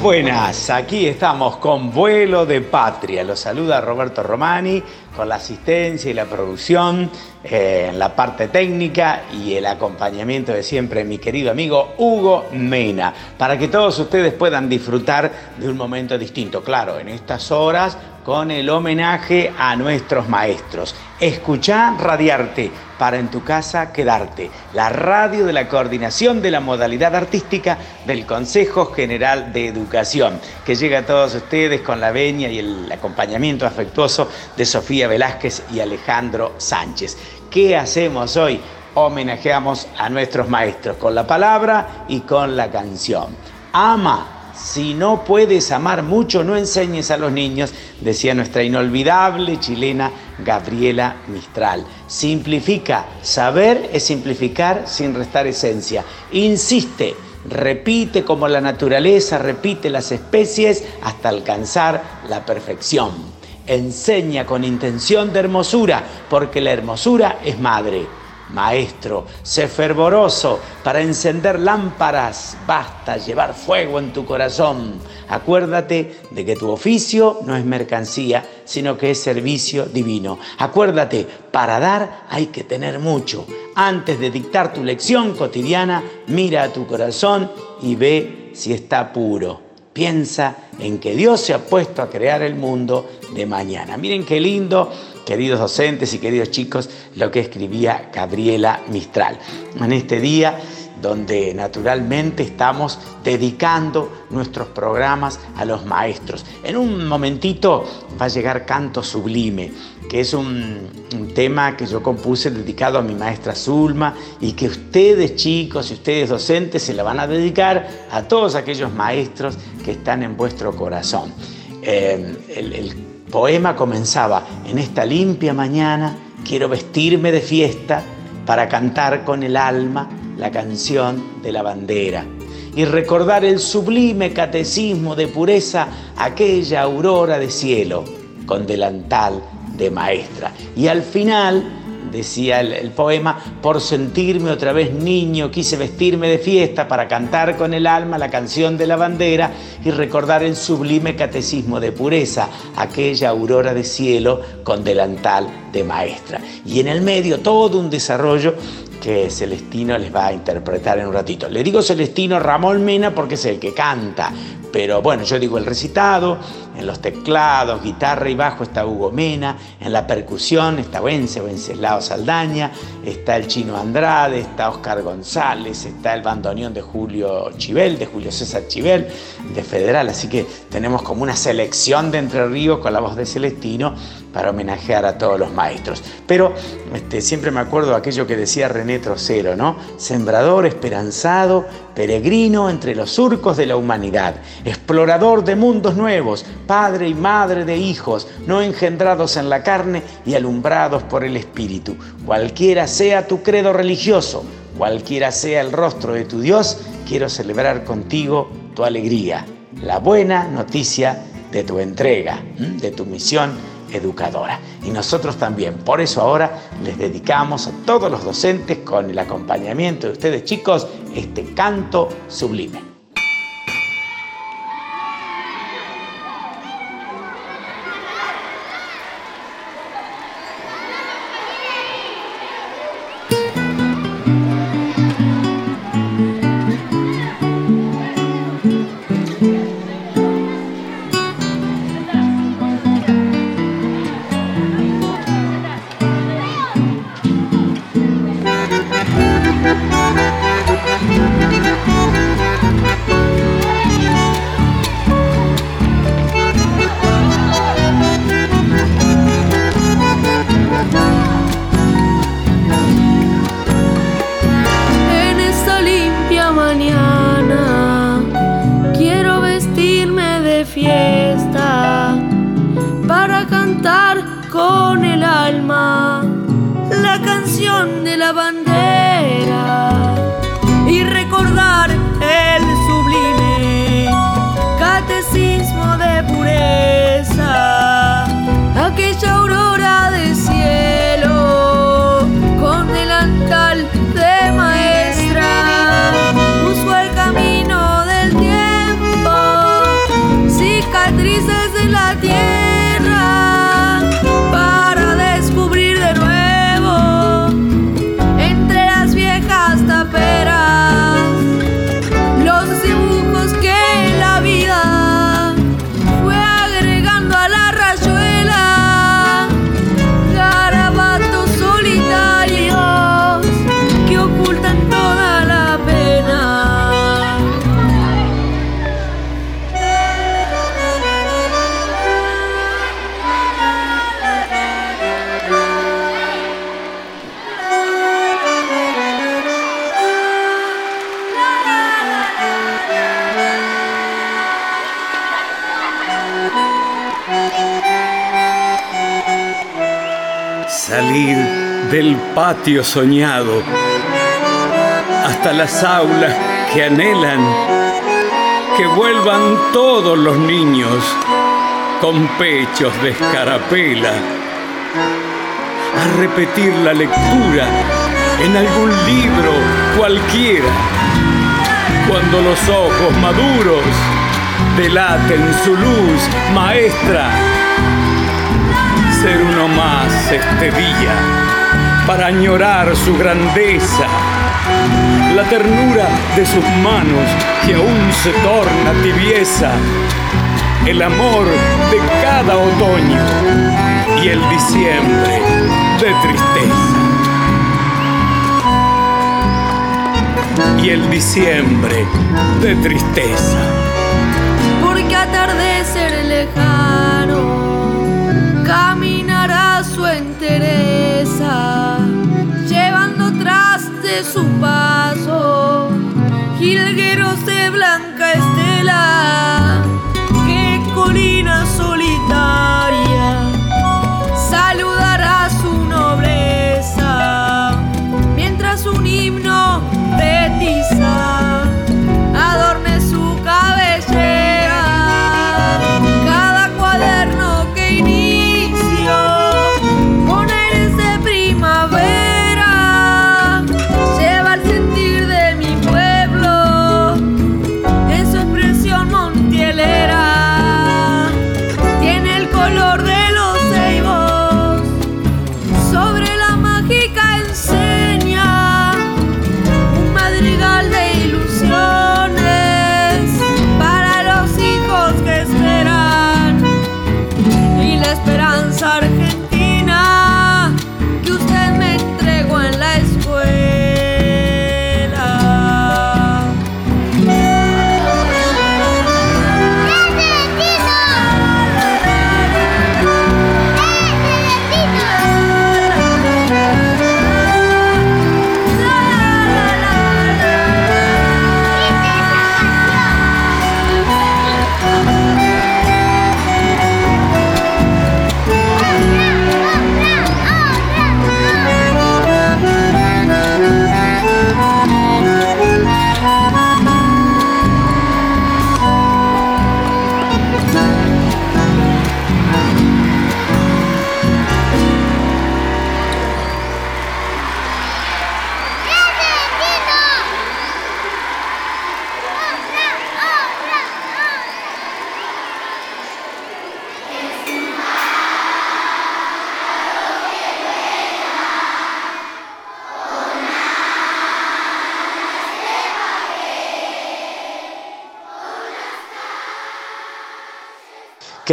Buenas. Aquí estamos con Vuelo de Patria. Los saluda Roberto Romani con la asistencia y la producción eh, en la parte técnica y el acompañamiento de siempre mi querido amigo Hugo Mena, para que todos ustedes puedan disfrutar de un momento distinto. Claro, en estas horas con el homenaje a nuestros maestros. Escuchá Radiarte para en tu casa quedarte. La radio de la coordinación de la modalidad artística del Consejo General de Educación, que llega a todos ustedes con la veña y el acompañamiento afectuoso de Sofía Velázquez y Alejandro Sánchez. ¿Qué hacemos hoy? Homenajeamos a nuestros maestros con la palabra y con la canción. Ama si no puedes amar mucho, no enseñes a los niños, decía nuestra inolvidable chilena Gabriela Mistral. Simplifica, saber es simplificar sin restar esencia. Insiste, repite como la naturaleza, repite las especies hasta alcanzar la perfección. Enseña con intención de hermosura, porque la hermosura es madre. Maestro, sé fervoroso para encender lámparas, basta llevar fuego en tu corazón. Acuérdate de que tu oficio no es mercancía, sino que es servicio divino. Acuérdate, para dar hay que tener mucho. Antes de dictar tu lección cotidiana, mira a tu corazón y ve si está puro. Piensa en que Dios se ha puesto a crear el mundo de mañana. Miren qué lindo queridos docentes y queridos chicos, lo que escribía Gabriela Mistral. En este día donde naturalmente estamos dedicando nuestros programas a los maestros. En un momentito va a llegar Canto Sublime, que es un, tema que yo compuse dedicado a mi maestra Zulma y que ustedes chicos y ustedes docentes se la van a dedicar a todos aquellos maestros que están en vuestro corazón. Eh, poema comenzaba, en esta limpia mañana quiero vestirme de fiesta para cantar con el alma la canción de la bandera y recordar el sublime catecismo de pureza, aquella aurora de cielo con delantal de maestra. Y al final decía el, poema, por sentirme otra vez niño, quise vestirme de fiesta para cantar con el alma la canción de la bandera y recordar el sublime catecismo de pureza, aquella aurora de cielo con delantal de maestra. Y en el medio todo un desarrollo que Celestino les va a interpretar en un ratito. Le digo Celestino Ramón Mena porque es el que canta, pero bueno, yo digo el recitado, en los teclados, guitarra y bajo está Hugo Mena, en la percusión está Vence, Wenceslao Saldaña, está el Chino Andrade, está Oscar González, está el bandoneón de Julio Chivel, de Julio César Chivel, de Federal, así que tenemos como una selección de Entre Ríos con la voz de Celestino para homenajear a todos los maestros. Pero este, siempre me acuerdo aquello que decía René Trocero, ¿no? Sembrador esperanzado, peregrino entre los surcos de la humanidad, explorador de mundos nuevos, padre y madre de hijos, no engendrados en la carne y alumbrados por el Espíritu. Cualquiera sea tu credo religioso, cualquiera sea el rostro de tu Dios, quiero celebrar contigo tu alegría, la buena noticia de tu entrega, de tu misión educadora. Y nosotros también. Por eso ahora les dedicamos a todos los docentes con el acompañamiento de ustedes chicos este canto sublime. Soñado. Hasta las aulas que anhelan que vuelvan todos los niños con pechos de escarapela a repetir la lectura en algún libro cualquiera cuando los ojos maduros delaten su luz maestra ser uno más este día para añorar su grandeza, la ternura de sus manos que aún se torna tibieza, el amor de cada otoño y el diciembre de tristeza. Y el diciembre de tristeza. Porque atardecer lejano caminará su entereza su paso, jilgueros de blanca estela,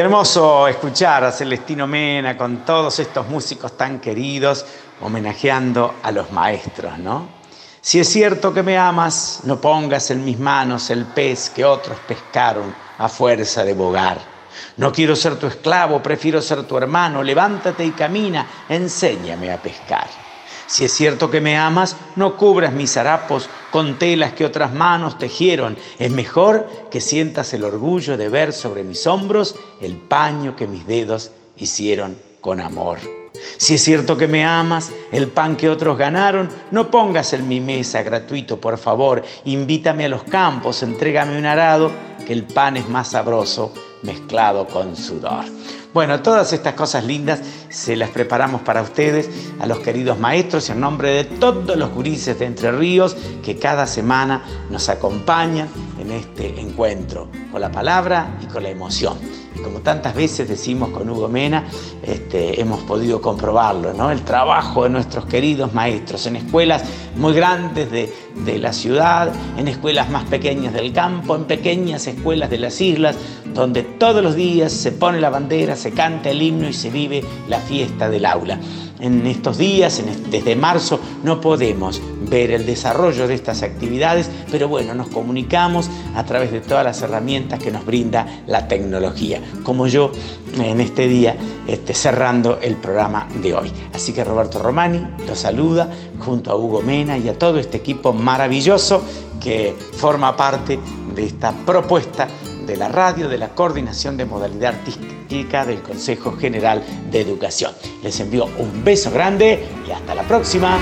hermoso escuchar a Celestino Mena con todos estos músicos tan queridos homenajeando a los maestros, ¿no? Si es cierto que me amas, no pongas en mis manos el pez que otros pescaron a fuerza de bogar. No quiero ser tu esclavo, prefiero ser tu hermano. Levántate y camina, enséñame a pescar. Si es cierto que me amas, no cubras mis harapos con telas que otras manos tejieron. Es mejor que sientas el orgullo de ver sobre mis hombros el paño que mis dedos hicieron con amor. Si es cierto que me amas, el pan que otros ganaron, no pongas en mi mesa gratuito, por favor. Invítame a los campos, entrégame un arado, que el pan es más sabroso mezclado con sudor. Bueno, todas estas cosas lindas se las preparamos para ustedes, a los queridos maestros, en nombre de todos los gurises de Entre Ríos que cada semana nos acompañan en este encuentro con la palabra y con la emoción. Como tantas veces decimos con Hugo Mena, este, hemos podido comprobarlo, ¿no? El trabajo de nuestros queridos maestros en escuelas muy grandes de, de la ciudad, en escuelas más pequeñas del campo, en pequeñas escuelas de las islas, donde todos los días se pone la bandera, se canta el himno y se vive la fiesta del aula. En estos días, desde marzo, no podemos ver el desarrollo de estas actividades, pero bueno, nos comunicamos a través de todas las herramientas que nos brinda la tecnología, como yo en este día este, cerrando el programa de hoy. Así que Roberto Romani lo saluda junto a Hugo Mena y a todo este equipo maravilloso que forma parte de esta propuesta de la radio de la Coordinación de Modalidad Artística del Consejo General de Educación. Les envío un beso grande y hasta la próxima.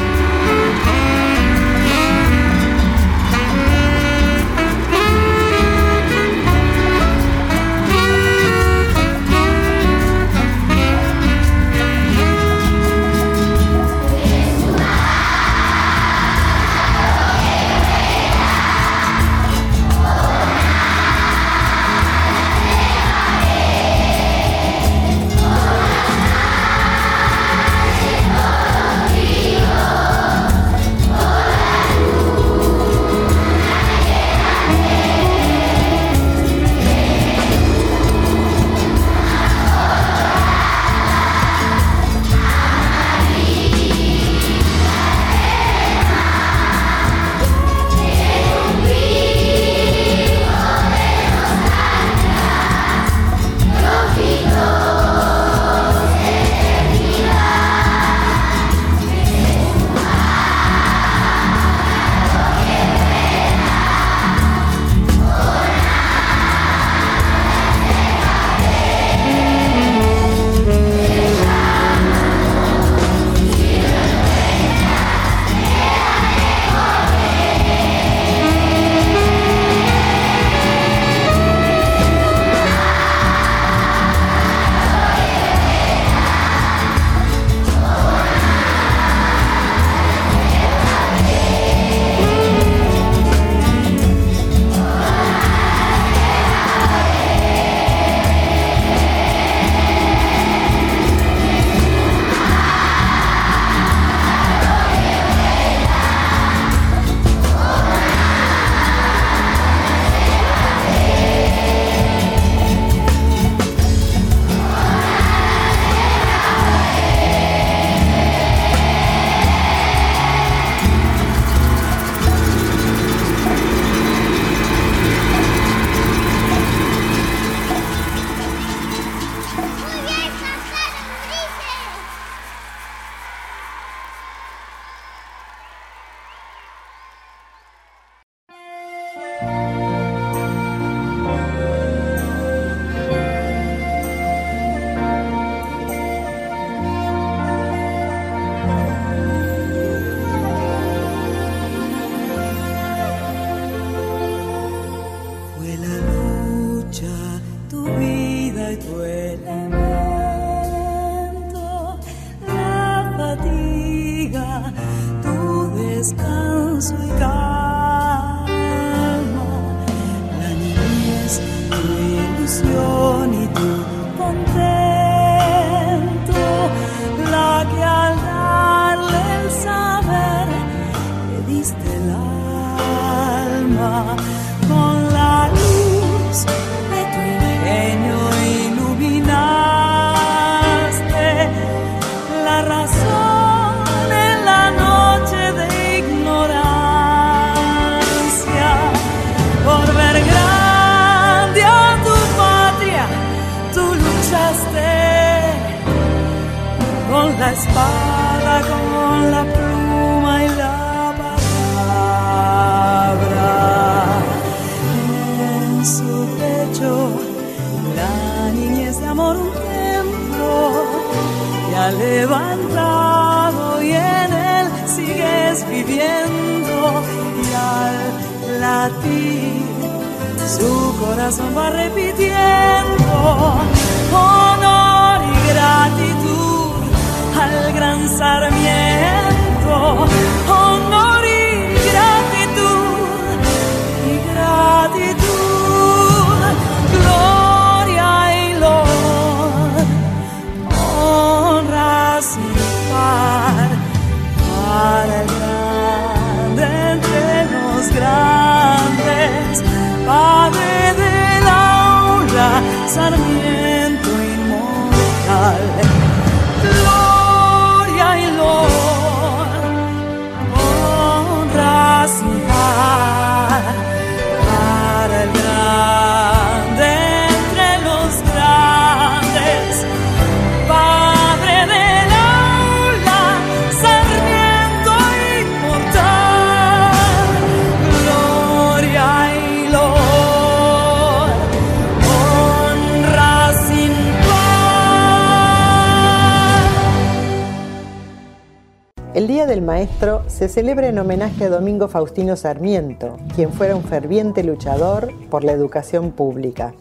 Se celebra en homenaje a Domingo Faustino Sarmiento, quien fuera un ferviente luchador por la educación pública.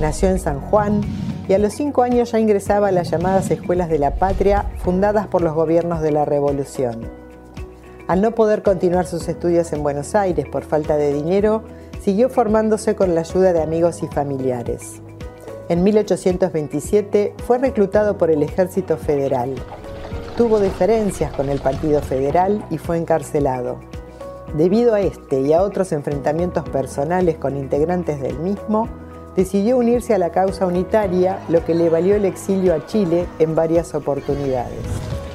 Nació en San Juan y a los cinco años ya ingresaba a las llamadas escuelas de la patria fundadas por los gobiernos de la Revolución. Al no poder continuar sus estudios en Buenos Aires por falta de dinero, siguió formándose con la ayuda de amigos y familiares. En 1827 fue reclutado por el Ejército Federal. Tuvo diferencias con el Partido Federal y fue encarcelado. Debido a este y a otros enfrentamientos personales con integrantes del mismo, decidió unirse a la causa unitaria, lo que le valió el exilio a Chile en varias oportunidades.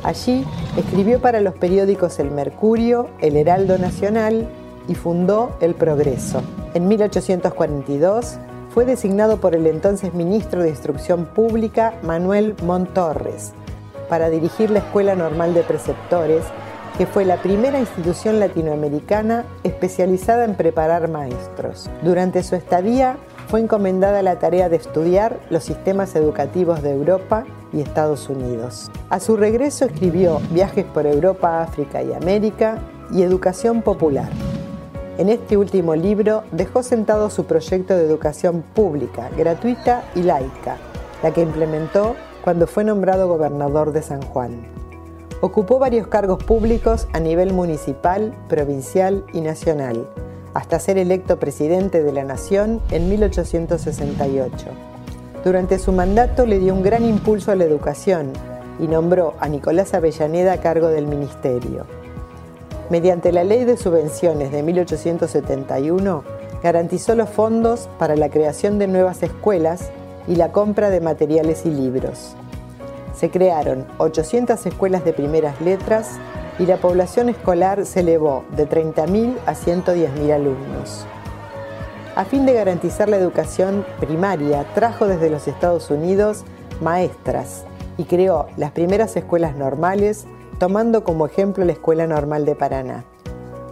Allí escribió para los periódicos El Mercurio, El Heraldo Nacional y fundó El Progreso. En 1842 fue designado por el entonces ministro de Instrucción Pública Manuel Montorres para dirigir la Escuela Normal de Preceptores, que fue la primera institución latinoamericana especializada en preparar maestros. Durante su estadía fue encomendada la tarea de estudiar los sistemas educativos de Europa y Estados Unidos. A su regreso escribió Viajes por Europa, África y América y Educación Popular. En este último libro dejó sentado su proyecto de educación pública, gratuita y laica, la que implementó cuando fue nombrado gobernador de San Juan. Ocupó varios cargos públicos a nivel municipal, provincial y nacional, hasta ser electo presidente de la Nación en 1868. Durante su mandato le dio un gran impulso a la educación y nombró a Nicolás Avellaneda a cargo del ministerio. Mediante la Ley de Subvenciones de 1871, garantizó los fondos para la creación de nuevas escuelas y la compra de materiales y libros. Se crearon 800 escuelas de primeras letras y la población escolar se elevó de 30.000 a 110.000 alumnos. A fin de garantizar la educación primaria, trajo desde los Estados Unidos maestras y creó las primeras escuelas normales, tomando como ejemplo la Escuela Normal de Paraná.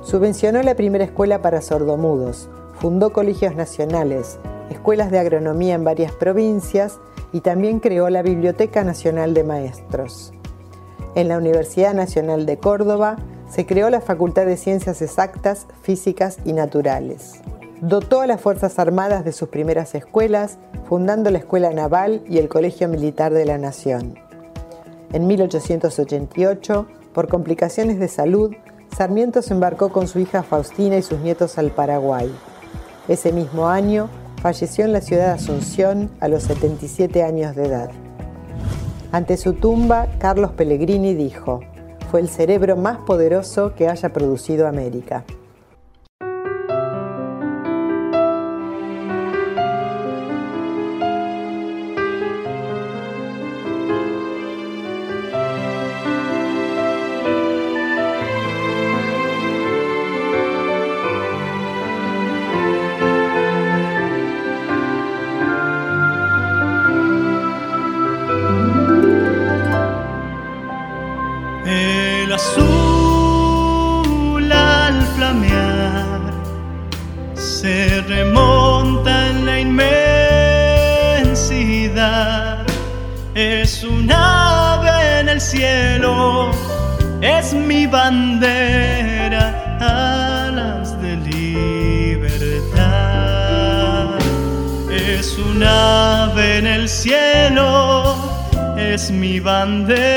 Subvencionó la primera escuela para sordomudos, fundó colegios nacionales, escuelas de agronomía en varias provincias y también creó la Biblioteca Nacional de Maestros. En la Universidad Nacional de Córdoba se creó la Facultad de Ciencias Exactas, Físicas y Naturales. Dotó a las Fuerzas Armadas de sus primeras escuelas, fundando la Escuela Naval y el Colegio Militar de la Nación. En 1888, por complicaciones de salud, Sarmiento se embarcó con su hija Faustina y sus nietos al Paraguay. Ese mismo año, falleció en la ciudad de Asunción a los 77 años de edad. Ante su tumba, Carlos Pellegrini dijo, fue el cerebro más poderoso que haya producido América. Es mi bandera,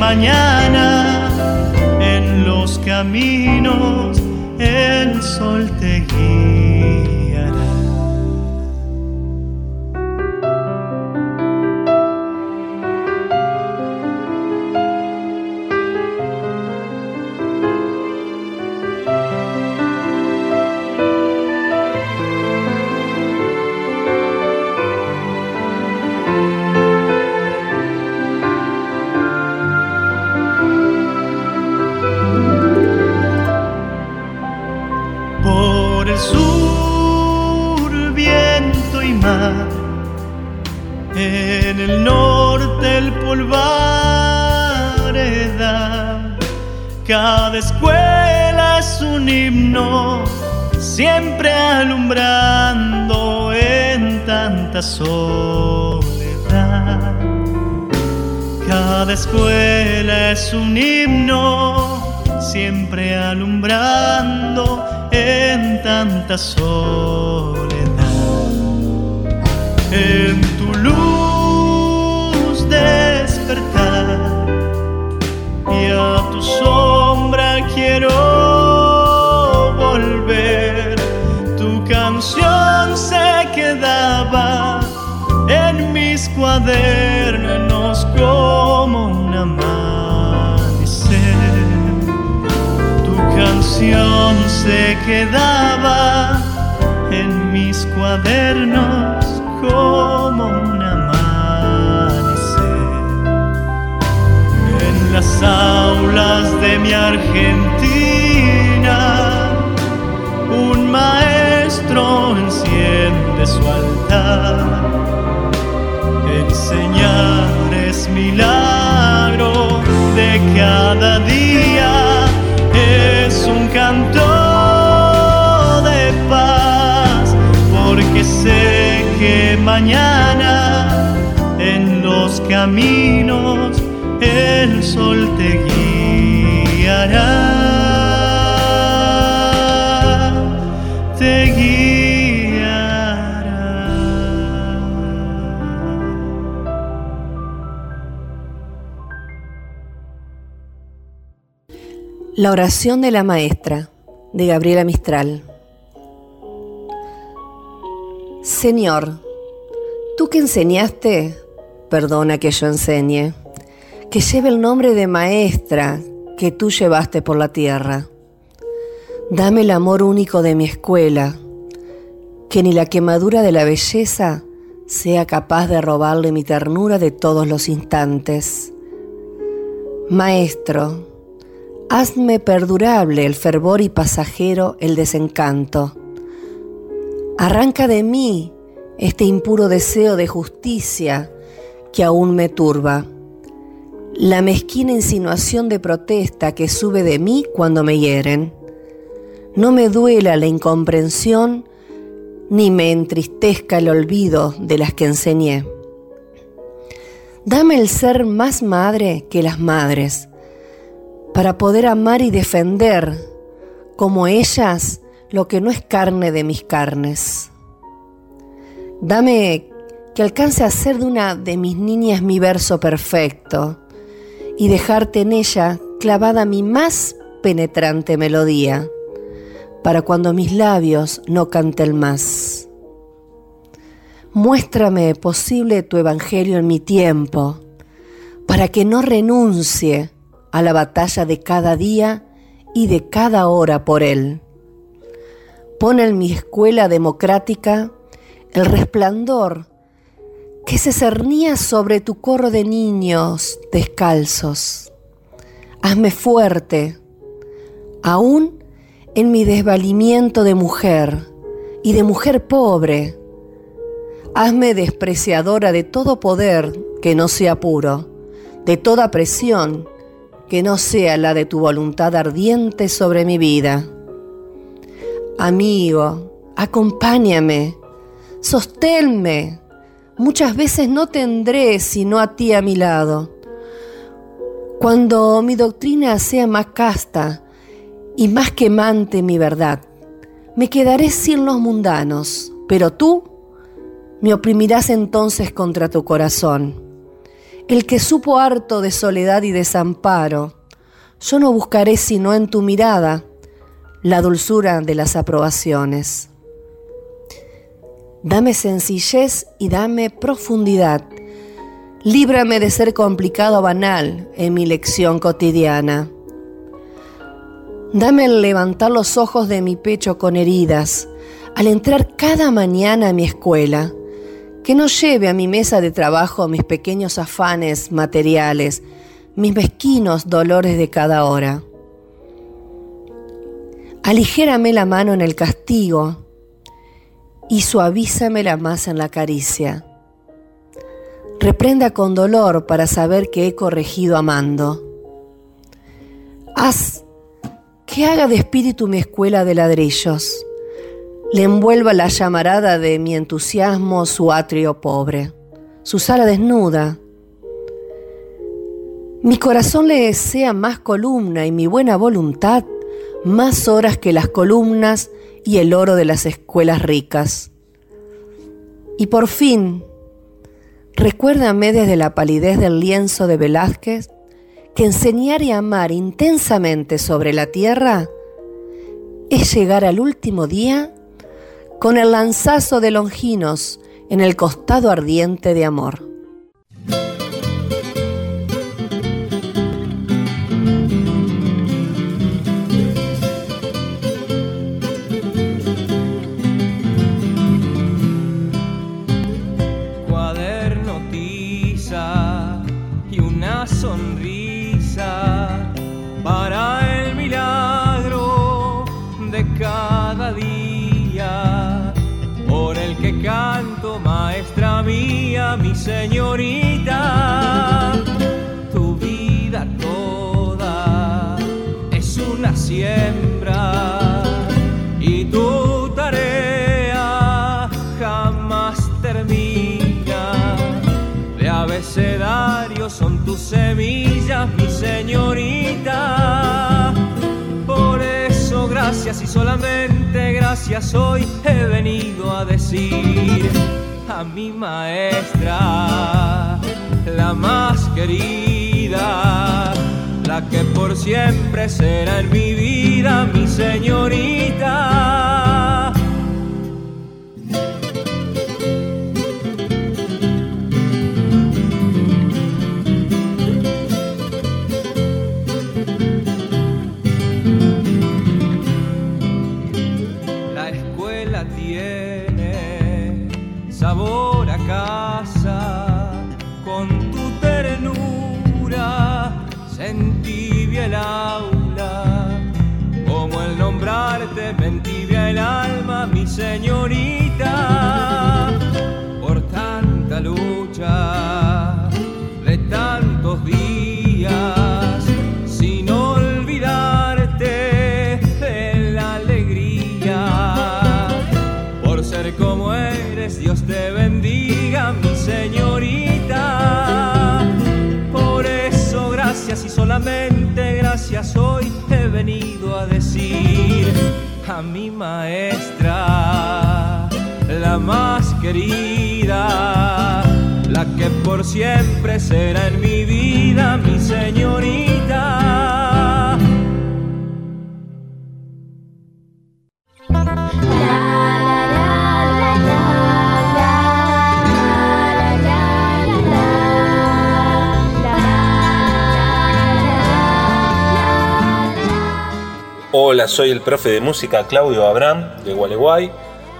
mañana en los caminos escuela es un himno, siempre alumbrando en tanta soledad. Cada escuela es un himno, siempre alumbrando en tanta soledad. Cuadernos como un amanecer. Tu canción se quedaba en mis cuadernos como un amanecer. En las aulas de mi Argentina, un maestro enciende su altar. Enseñar es milagro de cada día, es un canto de paz, porque sé que mañana en los caminos el sol te guiará, La oración de la maestra de Gabriela Mistral. Señor, tú que enseñaste, perdona que yo enseñe, que lleve el nombre de maestra que tú llevaste por la tierra. Dame el amor único de mi escuela, que ni la quemadura de la belleza sea capaz de robarle mi ternura de todos los instantes. Maestro, hazme perdurable el fervor y pasajero el desencanto. Arranca de mí este impuro deseo de justicia que aún me turba. La mezquina insinuación de protesta que sube de mí cuando me hieren. No me duela la incomprensión ni me entristezca el olvido de las que enseñé. Dame el ser más madre que las madres, para poder amar y defender como ellas lo que no es carne de mis carnes. Dame que alcance a ser de una de mis niñas mi verso perfecto y dejarte en ella clavada mi más penetrante melodía, para cuando mis labios no canten más. Muéstrame posible tu evangelio en mi tiempo, para que no renuncie a la batalla de cada día y de cada hora por él. Pon en mi escuela democrática el resplandor que se cernía sobre tu corro de niños descalzos. Hazme fuerte, aún en mi desvalimiento de mujer y de mujer pobre. Hazme despreciadora de todo poder que no sea puro, de toda presión que no sea la de tu voluntad ardiente sobre mi vida. Amigo, acompáñame, sosténme. Muchas veces no tendré sino a ti a mi lado. Cuando mi doctrina sea más casta y más quemante mi verdad, me quedaré sin los mundanos, pero tú me oprimirás entonces contra tu corazón el que supo harto de soledad y desamparo, yo no buscaré sino en tu mirada la dulzura de las aprobaciones. Dame sencillez y dame profundidad. Líbrame de ser complicado o banal en mi lección cotidiana. Dame el levantar los ojos de mi pecho con heridas al entrar cada mañana a mi escuela que no lleve a mi mesa de trabajo mis pequeños afanes materiales, mis mezquinos dolores de cada hora. Aligérame la mano en el castigo y suavízame más en la caricia. Reprenda con dolor para saber que he corregido amando. Haz que haga de espíritu mi escuela de ladrillos le envuelva la llamarada de mi entusiasmo su atrio pobre, su sala desnuda. Mi corazón le sea más columna y mi buena voluntad más horas que las columnas y el oro de las escuelas ricas. Y por fin, recuérdame desde la palidez del lienzo de Velázquez que enseñar y amar intensamente sobre la tierra es llegar al último día con el lanzazo de Longinos en el costado ardiente de amor. Y solamente gracias hoy he venido a decir a mi maestra, la más querida, la que por siempre será en mi vida, mi señorita. Señorita, por tanta lucha de tantos días, sin olvidarte de la alegría, por ser como eres, Dios te bendiga, mi señorita, por eso gracias y solamente gracias hoy he venido a mi maestra, la más querida, la que por siempre será en mi vida mi señorita. Hola, soy el profe de música Claudio Abraham de Gualeguay.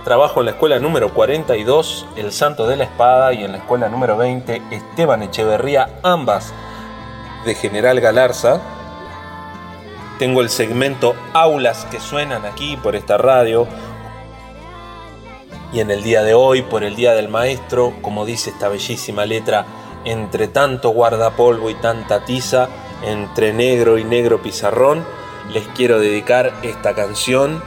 Trabajo en la escuela número 42, El Santo de la Espada, y en la escuela número 20, Esteban Echeverría, ambas de General Galarza. Tengo el segmento Aulas que suenan aquí por esta radio. Y en el día de hoy, por el Día del Maestro, como dice esta bellísima letra, entre tanto guardapolvo y tanta tiza, entre negro y negro pizarrón, les quiero dedicar esta canción,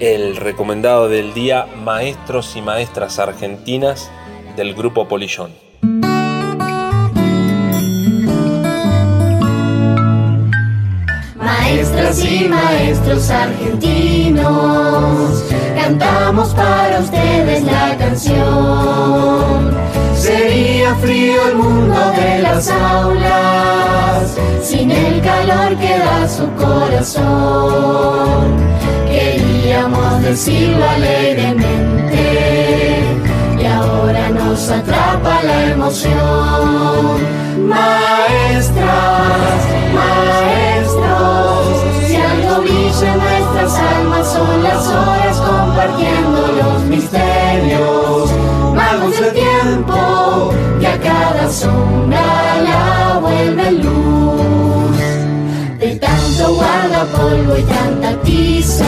el recomendado del día Maestros y Maestras Argentinas del grupo Polillón. Maestras maestros argentinos, cantamos para ustedes la canción. Sería frío el mundo de las aulas, sin el calor que da su corazón. Queríamos decirlo alegremente, y ahora nos atrapa la emoción. Maestras, son las horas compartiendo los misterios. Magos del tiempo, que a cada sombra la vuelve luz. De tanto guardapolvo y tanta tiza,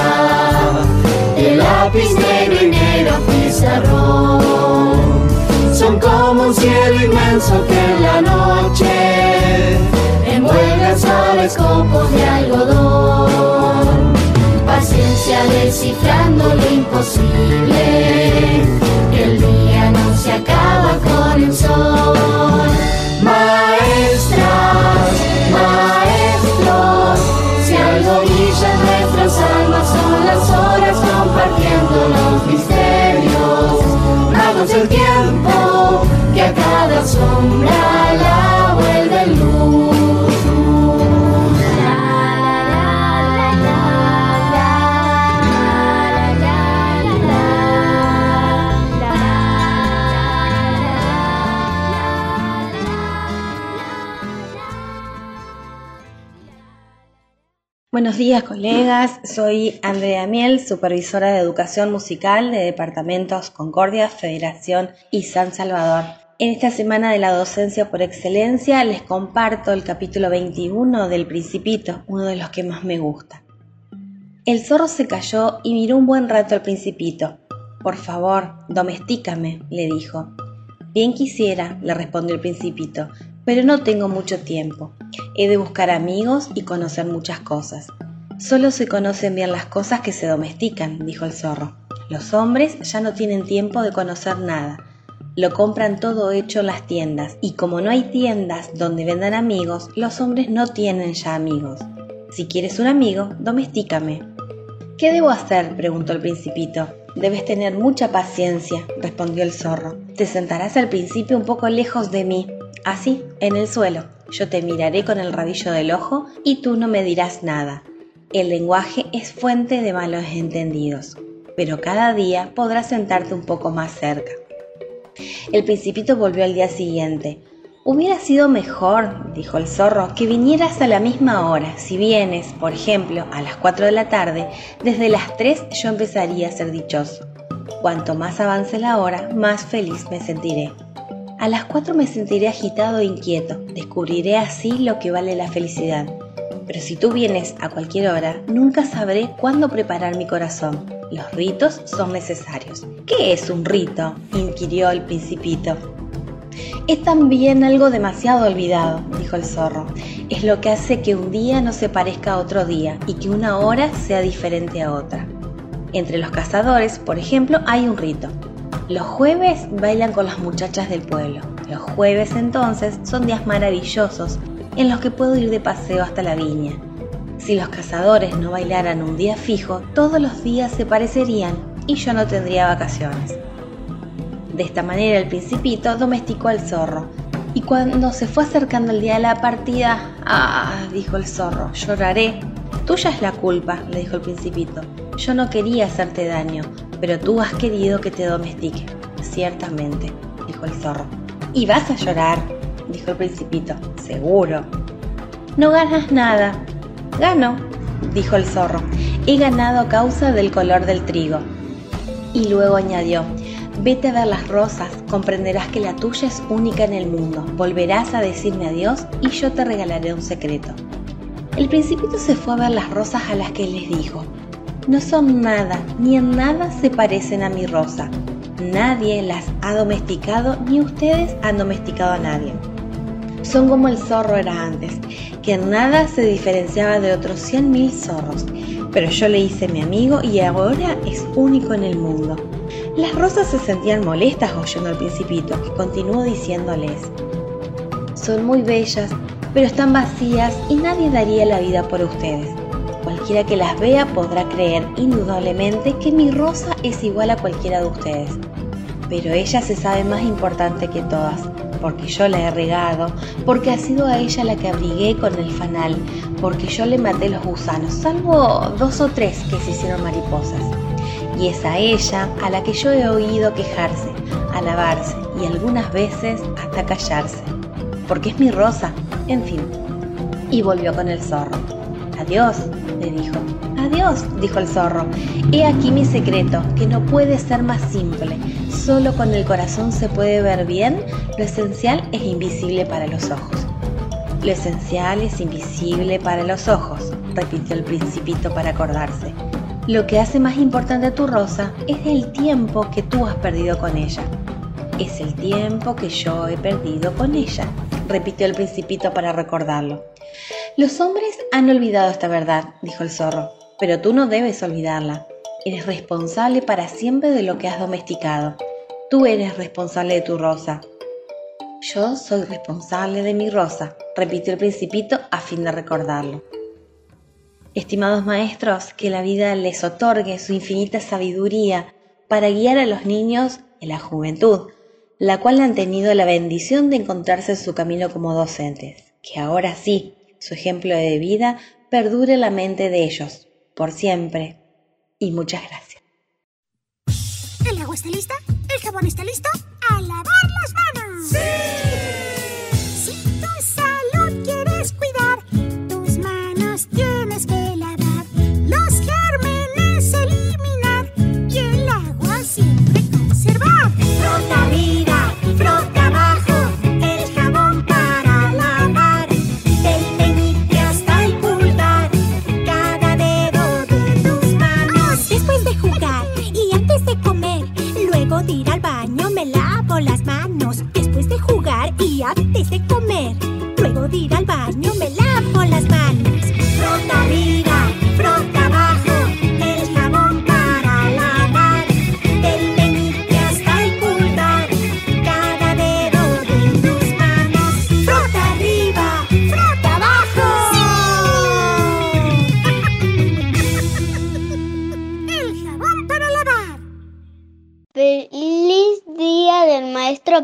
de lápiz negro y negro pizarrón. Son como un cielo inmenso que en la noche envuelve a suaves copos de algodón. Paciencia descifrando lo imposible, que el día no se acaba con el sol. Maestras, maestros, si algo brilla nuestras almas son las horas compartiendo los misterios. Magos del tiempo, que a cada sombra la Buenos días colegas, soy Andrea Miel, supervisora de educación musical de departamentos Concordia, Federación y San Salvador. En esta semana de la docencia por excelencia les comparto el capítulo 21 del Principito, uno de los que más me gusta. El zorro se cayó y miró un buen rato al Principito. Por favor, domestícame, le dijo. Bien quisiera, le respondió el Principito, pero no tengo mucho tiempo. He de buscar amigos y conocer muchas cosas. Solo se conocen bien las cosas que se domestican, dijo el zorro. Los hombres ya no tienen tiempo de conocer nada. Lo compran todo hecho en las tiendas, y como no hay tiendas donde vendan amigos, los hombres no tienen ya amigos. Si quieres un amigo, domestícame. ¿Qué debo hacer? preguntó el principito. Debes tener mucha paciencia, respondió el zorro. Te sentarás al principio un poco lejos de mí, así, en el suelo. Yo te miraré con el rabillo del ojo y tú no me dirás nada. El lenguaje es fuente de malos entendidos, pero cada día podrás sentarte un poco más cerca. El principito volvió al día siguiente. Hubiera sido mejor, dijo el zorro, que vinieras a la misma hora. Si vienes, por ejemplo, a las 4 de la tarde, desde las 3 yo empezaría a ser dichoso. Cuanto más avance la hora, más feliz me sentiré. A las 4 me sentiré agitado e inquieto. Descubriré así lo que vale la felicidad. Pero si tú vienes a cualquier hora, nunca sabré cuándo preparar mi corazón. Los ritos son necesarios. ¿Qué es un rito? inquirió el principito. Es también algo demasiado olvidado, dijo el zorro. Es lo que hace que un día no se parezca a otro día y que una hora sea diferente a otra. Entre los cazadores, por ejemplo, hay un rito. Los jueves bailan con las muchachas del pueblo. Los jueves entonces son días maravillosos en los que puedo ir de paseo hasta la viña. Si los cazadores no bailaran un día fijo, todos los días se parecerían y yo no tendría vacaciones. De esta manera el principito domesticó al zorro. Y cuando se fue acercando el día de la partida, ah, dijo el zorro, lloraré. Tuya es la culpa, le dijo el principito. Yo no quería hacerte daño, pero tú has querido que te domestique. Ciertamente, dijo el zorro. Y vas a llorar, dijo el principito. Seguro. No ganas nada. Gano, dijo el zorro. He ganado a causa del color del trigo. Y luego añadió, vete a ver las rosas, comprenderás que la tuya es única en el mundo. Volverás a decirme adiós y yo te regalaré un secreto. El principito se fue a ver las rosas a las que les dijo, no son nada, ni en nada se parecen a mi rosa. Nadie las ha domesticado, ni ustedes han domesticado a nadie. Son como el zorro era antes, que en nada se diferenciaba de otros cien mil zorros, pero yo le hice mi amigo y ahora es único en el mundo. Las rosas se sentían molestas oyendo al principito, que continuó diciéndoles, son muy bellas, pero están vacías y nadie daría la vida por ustedes. Cualquiera que las vea podrá creer indudablemente que mi rosa es igual a cualquiera de ustedes. Pero ella se sabe más importante que todas, porque yo la he regado, porque ha sido a ella la que abrigué con el fanal, porque yo le maté los gusanos, salvo dos o tres que se hicieron mariposas. Y es a ella a la que yo he oído quejarse, alabarse y algunas veces hasta callarse, porque es mi rosa, en fin. Y volvió con el zorro. Adiós, le dijo. Adiós, dijo el zorro. He aquí mi secreto, que no puede ser más simple. Solo con el corazón se puede ver bien, lo esencial es invisible para los ojos. Lo esencial es invisible para los ojos, repitió el principito para acordarse. Lo que hace más importante tu rosa es el tiempo que tú has perdido con ella. Es el tiempo que yo he perdido con ella, repitió el principito para recordarlo. Los hombres han olvidado esta verdad, dijo el zorro, pero tú no debes olvidarla. Eres responsable para siempre de lo que has domesticado. Tú eres responsable de tu rosa. Yo soy responsable de mi rosa, repitió el principito a fin de recordarlo. Estimados maestros, que la vida les otorgue su infinita sabiduría para guiar a los niños en la juventud, la cual han tenido la bendición de encontrarse en su camino como docentes, que ahora sí su ejemplo de vida perdure en la mente de ellos, por siempre. Y muchas gracias. ¿El agua está lista? ¿El jabón está listo? ¡A lavar las manos! ¡Sí! Baño me lavo las manos. Después de jugar y antes de comer, luego de ir al baño me lavo las manos. Frota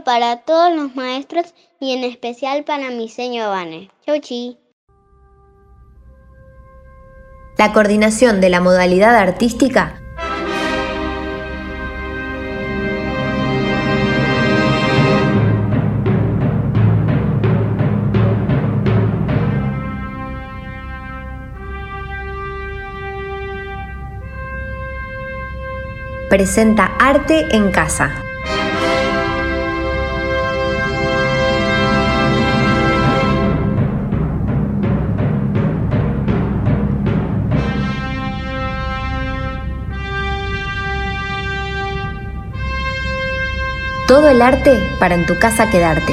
para todos los maestros y en especial para mi señor Vane. Chau chi. La coordinación de la modalidad artística presenta Arte en Casa. Todo el arte para en tu casa quedarte.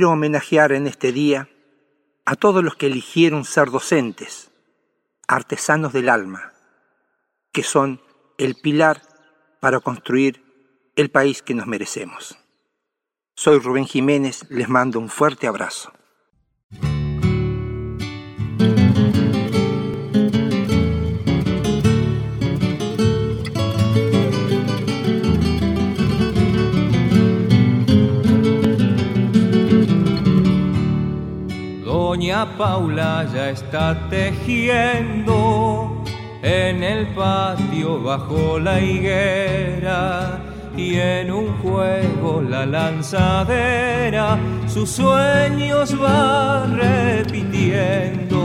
Quiero homenajear en este día a todos los que eligieron ser docentes, artesanos del alma, que son el pilar para construir el país que nos merecemos. Soy Rubén Jiménez, les mando un fuerte abrazo. Paula ya está tejiendo en el patio bajo la higuera y en un juego la lanzadera sus sueños va repitiendo.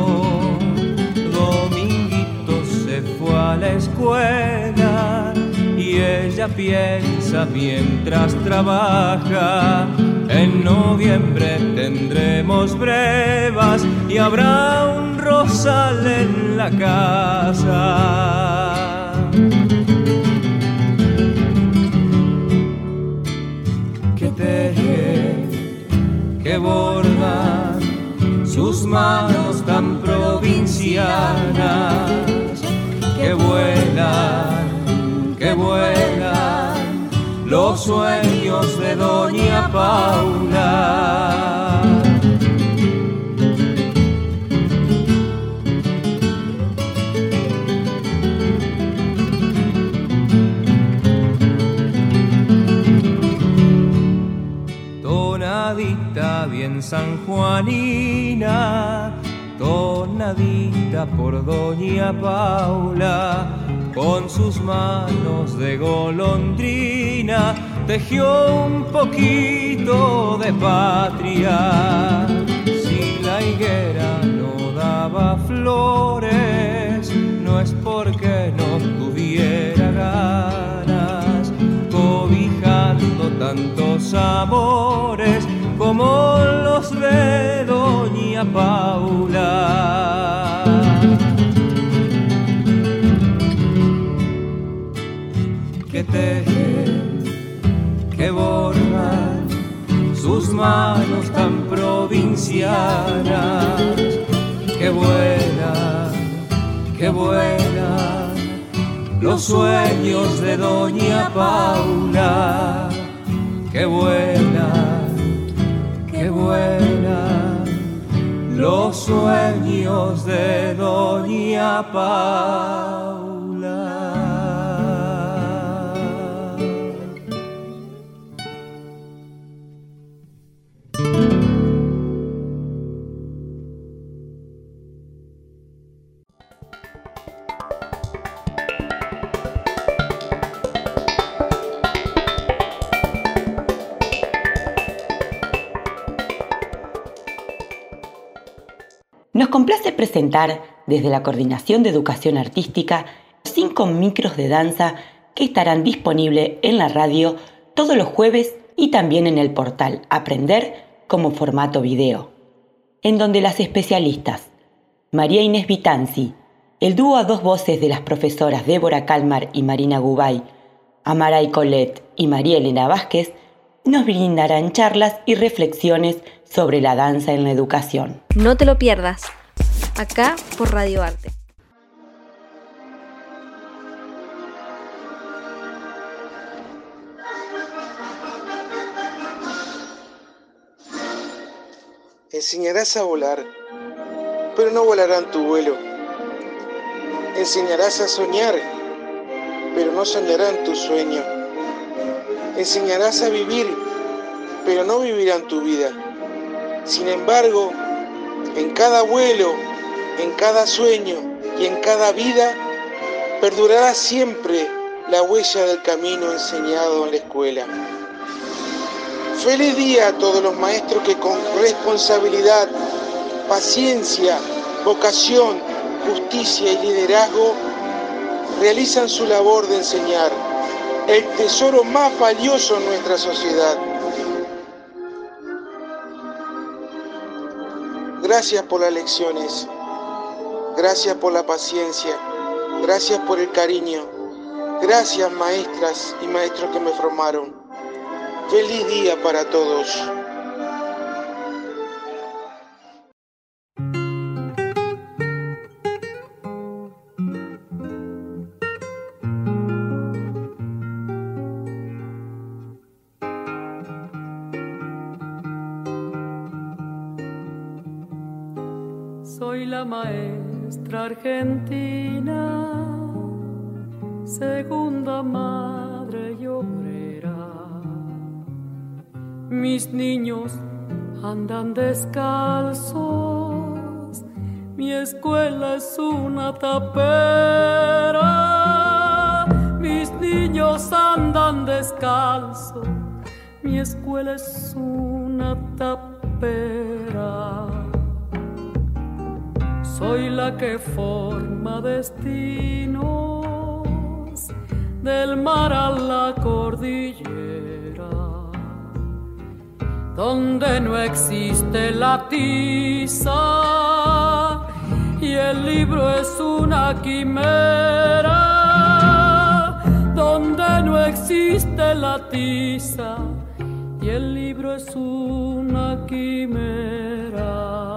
Dominguito se fue a la escuela y ella piensa mientras trabaja. En noviembre tendremos brevas y habrá un rosal en la casa. Que teje, que borda sus manos tan provincianas, que vuelan, que vuelan los sueños de Doña Paula. Tonadita bien sanjuanina, tonadita por Doña Paula con sus manos de golondrina tejió un poquito de patria. Si la higuera no daba flores, no es porque no tuviera ganas, cobijando tantos amores como los de Doña Paula. Que teje, que borra sus manos tan provincianas, que vuela, que vuela los sueños de Doña Paula, que vuela, que vuela los sueños de Doña Paula. Complace presentar desde la Coordinación de Educación Artística cinco micros de danza que estarán disponibles en la radio todos los jueves y también en el portal Aprender como formato video, en donde las especialistas María Inés Vitanzi, el dúo a dos voces de las profesoras Débora Calmar y Marina Gubay, Amaray Colette y María Elena Vázquez, nos brindarán charlas y reflexiones sobre la danza en la educación. No te lo pierdas, acá por Radio Arte. Enseñarás a volar, pero no volarán tu vuelo. Enseñarás a soñar, pero no soñarán tu sueño. Enseñarás a vivir, pero no vivirán tu vida. Sin embargo, en cada vuelo, en cada sueño y en cada vida, perdurará siempre la huella del camino enseñado en la escuela. Feliz día a todos los maestros que con responsabilidad, paciencia, vocación, justicia y liderazgo realizan su labor de enseñar, el tesoro más valioso en nuestra sociedad. Gracias por las lecciones, gracias por la paciencia, gracias por el cariño, gracias maestras y maestros que me formaron. Feliz día para todos. Argentina, segunda madre y obrera. Mis niños andan descalzos, mi escuela es una tapera. Mis niños andan descalzos, mi escuela es una tapera. Soy la que forma destinos del mar a la cordillera, donde no existe la tiza y el libro es una quimera, donde no existe la tiza y el libro es una quimera.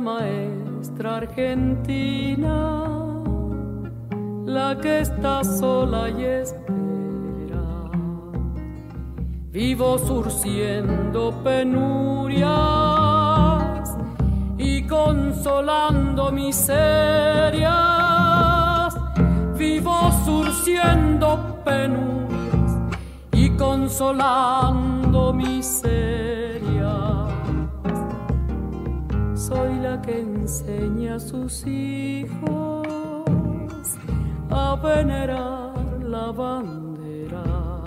Maestra argentina, la que está sola y espera. Vivo surciendo penurias y consolando miserias. Vivo surciendo penurias y consolando miserias. Soy la que enseña a sus hijos a venerar la bandera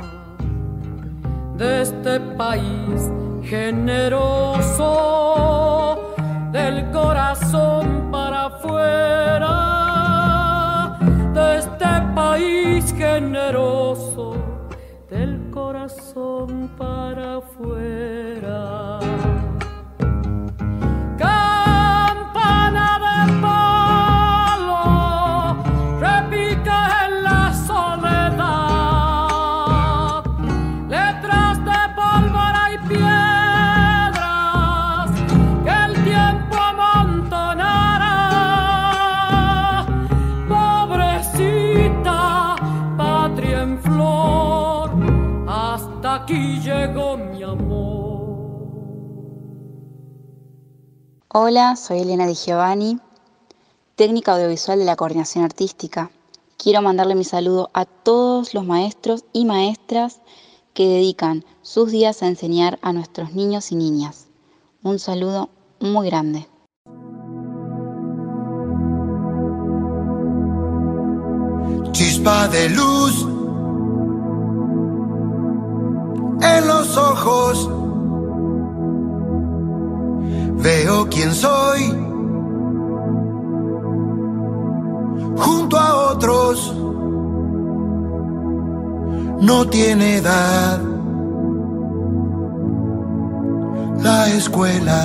de este país generoso, del corazón para afuera, de este país generoso, del corazón para afuera. Aquí llegó mi amor. Hola, soy Elena Di Giovanni, técnica audiovisual de la coordinación artística. Quiero mandarle mi saludo a todos los maestros y maestras que dedican sus días a enseñar a nuestros niños y niñas. Un saludo muy grande. chispa de luz en los ojos. Veo quién soy junto a otros. No tiene edad la escuela.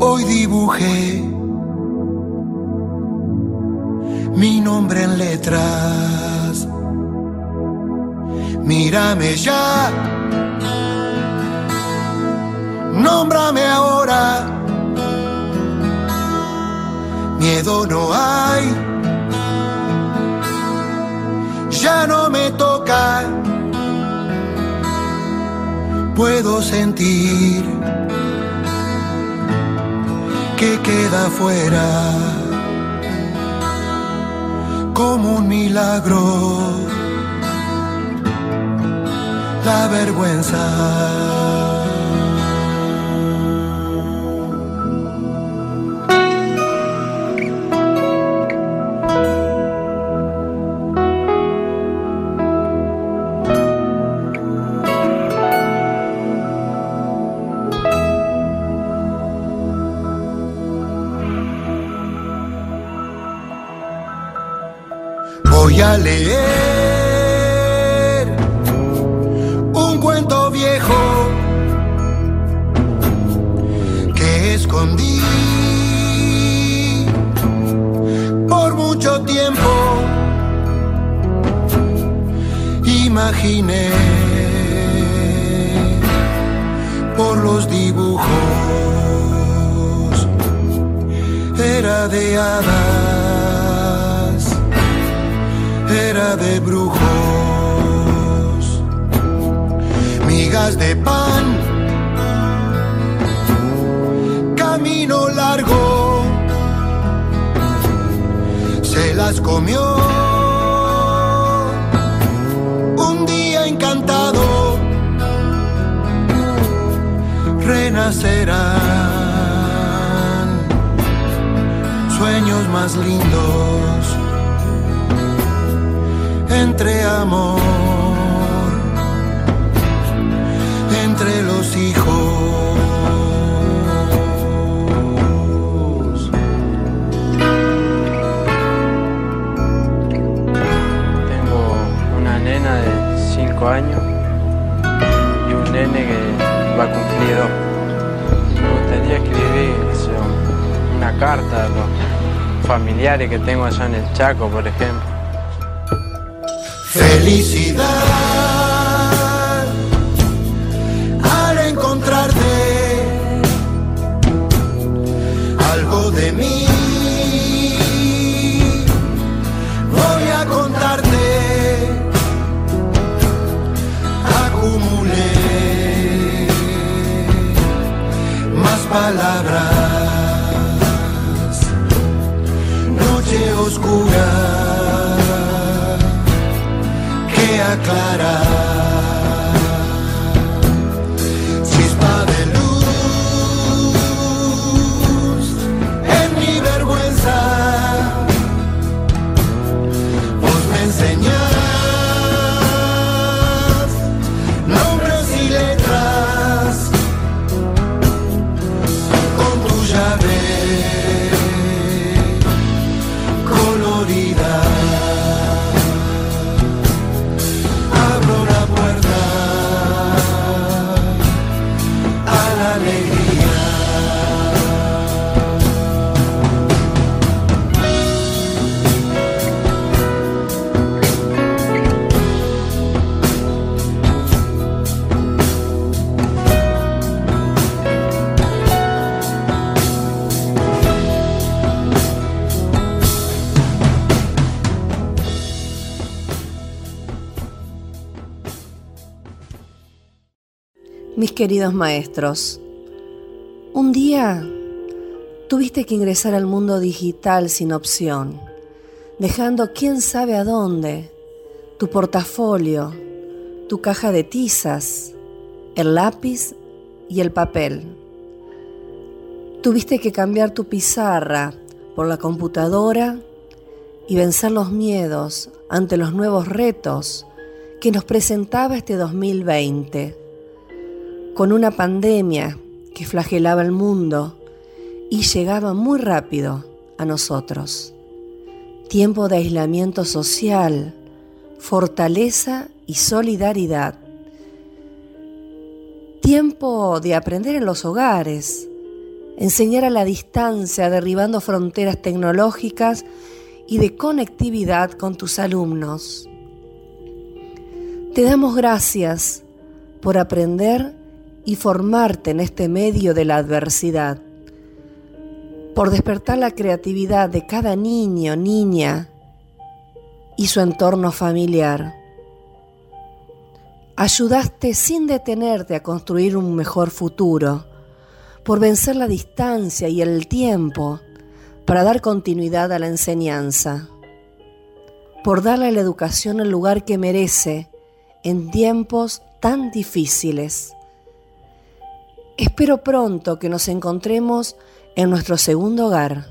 Hoy dibujé mi nombre en letras. Mírame ya, nómbrame ahora. Miedo no hay, ya no me toca. Puedo sentir que queda fuera como un milagro la vergüenza. Voy a leer Imaginé por los dibujos era de hadas, era de brujos, migas de pan, camino largo, se las comió. Renacerán sueños más lindos entre amor, entre los hijos. Tengo una nena de 5 años y un nene que va a cumplir una carta a los familiares que tengo allá en el Chaco, por ejemplo. Felicidad al encontrarte algo de mí. Voy a contarte, acumulé más palabras. Oscura que aclara. Queridos maestros, un día tuviste que ingresar al mundo digital sin opción, dejando quién sabe a dónde, tu portafolio, tu caja de tizas, el lápiz y el papel. Tuviste que cambiar tu pizarra por la computadora y vencer los miedos ante los nuevos retos que nos presentaba este 2020 con una pandemia que flagelaba el mundo y llegaba muy rápido a nosotros. Tiempo de aislamiento social, fortaleza y solidaridad. Tiempo de aprender en los hogares, enseñar a la distancia derribando fronteras tecnológicas y de conectividad con tus alumnos. Te damos gracias por aprender y formarte en este medio de la adversidad, por despertar la creatividad de cada niño, niña y su entorno familiar. Ayudaste sin detenerte a construir un mejor futuro, por vencer la distancia y el tiempo para dar continuidad a la enseñanza, por darle a la educación el lugar que merece en tiempos tan difíciles. Espero pronto que nos encontremos en nuestro segundo hogar,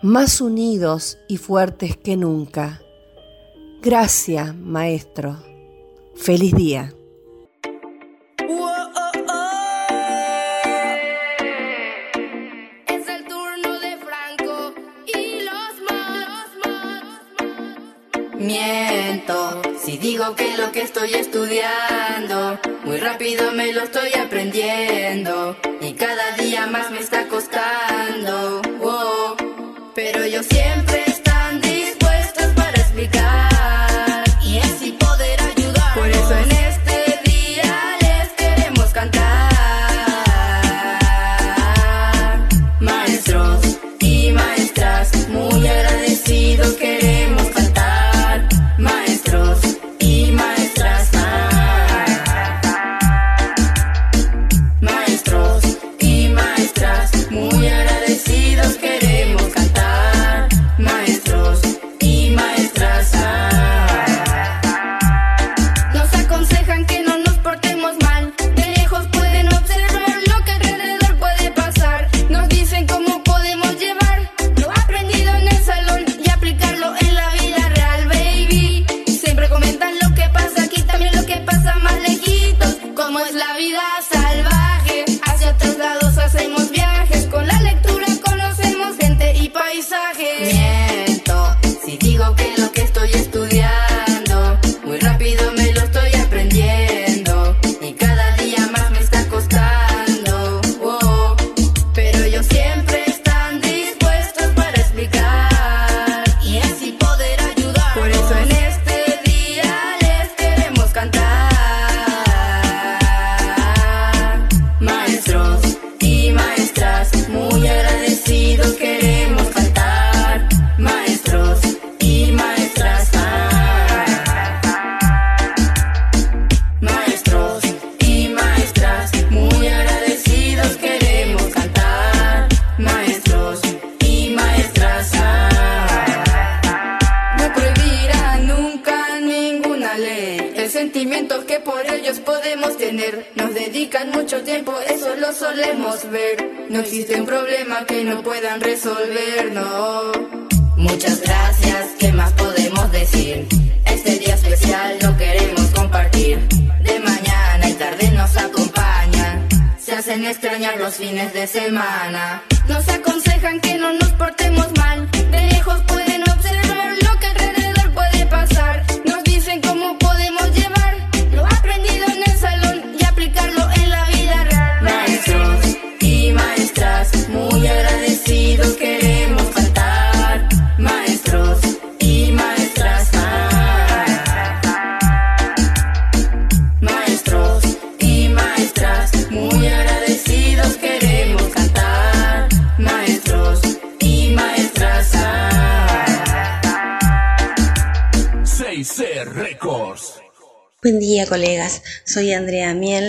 más unidos y fuertes que nunca. Gracias, Maestro. Feliz día. Es si digo que lo que estoy estudiando muy rápido me lo estoy aprendiendo y cada día más me está costando.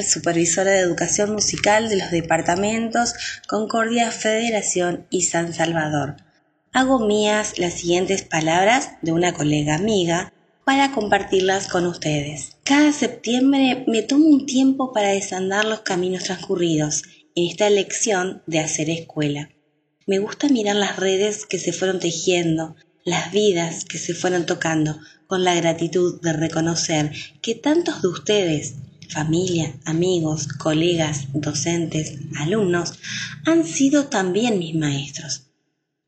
Supervisora de educación musical de los departamentos Concordia, Federación y San Salvador. Hago mías las siguientes palabras de una colega amiga para compartirlas con ustedes. Cada septiembre me tomo un tiempo para desandar los caminos transcurridos en esta elección de hacer escuela. Me gusta mirar las redes que se fueron tejiendo, las vidas que se fueron tocando, con la gratitud de reconocer que tantos de ustedes, familia, amigos, colegas, docentes, alumnos, han sido también mis maestros.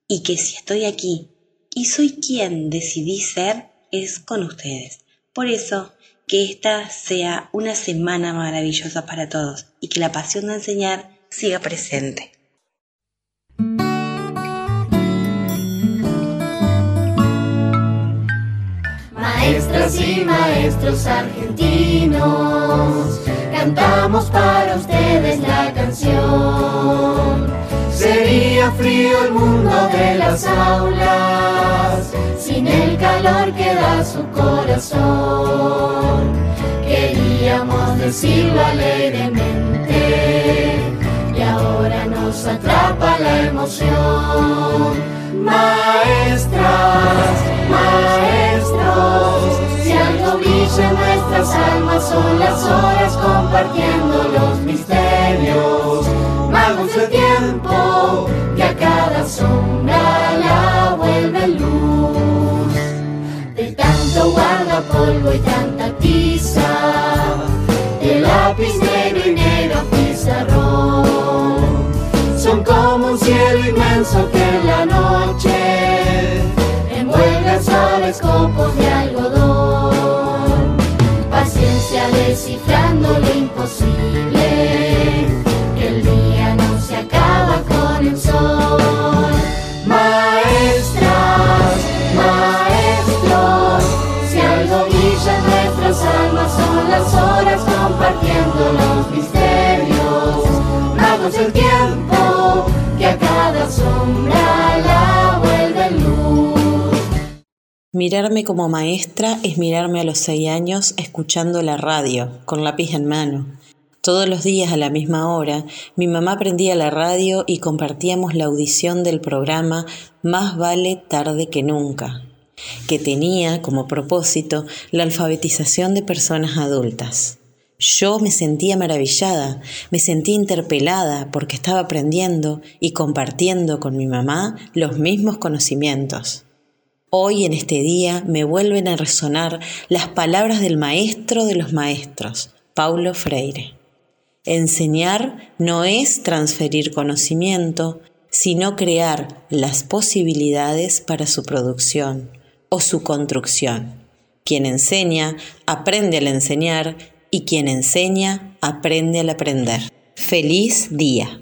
Y que si estoy aquí y soy quien decidí ser, es con ustedes. Por eso, que esta sea una semana maravillosa para todos y que la pasión de enseñar siga presente. Maestras y maestros argentinos, cantamos para ustedes la canción. Sería frío el mundo de las aulas, sin el calor que da su corazón. Queríamos decirlo alegremente, y ahora nos atrapa la emoción. Maestras, maestros, si algo brilla en nuestras almas son las horas compartiendo los misterios. Magos del tiempo, que a cada sombra la vuelve luz. De tanto guardapolvo y tanta tiza, de lápiz negro y negro pizarrón, son como un cielo inmenso que en la noche las copos de algodón. Paciencia descifrando lo imposible, que el día no se acaba con el sol. Maestras, maestros, si algo brilla en nuestras almas son las horas compartiendo los misterios. Magos del tiempo, que a cada sombra Mirarme como maestra es mirarme a los seis años escuchando la radio, con lápiz en mano. Todos los días a la misma hora, mi mamá prendía la radio y compartíamos la audición del programa Más vale tarde que nunca, que tenía como propósito la alfabetización de personas adultas. Yo me sentía maravillada, me sentía interpelada porque estaba aprendiendo y compartiendo con mi mamá los mismos conocimientos. Hoy en este día me vuelven a resonar las palabras del maestro de los maestros, Paulo Freire. Enseñar no es transferir conocimiento, sino crear las posibilidades para su producción o su construcción. Quien enseña, aprende al enseñar y quien enseña, aprende al aprender. Feliz día.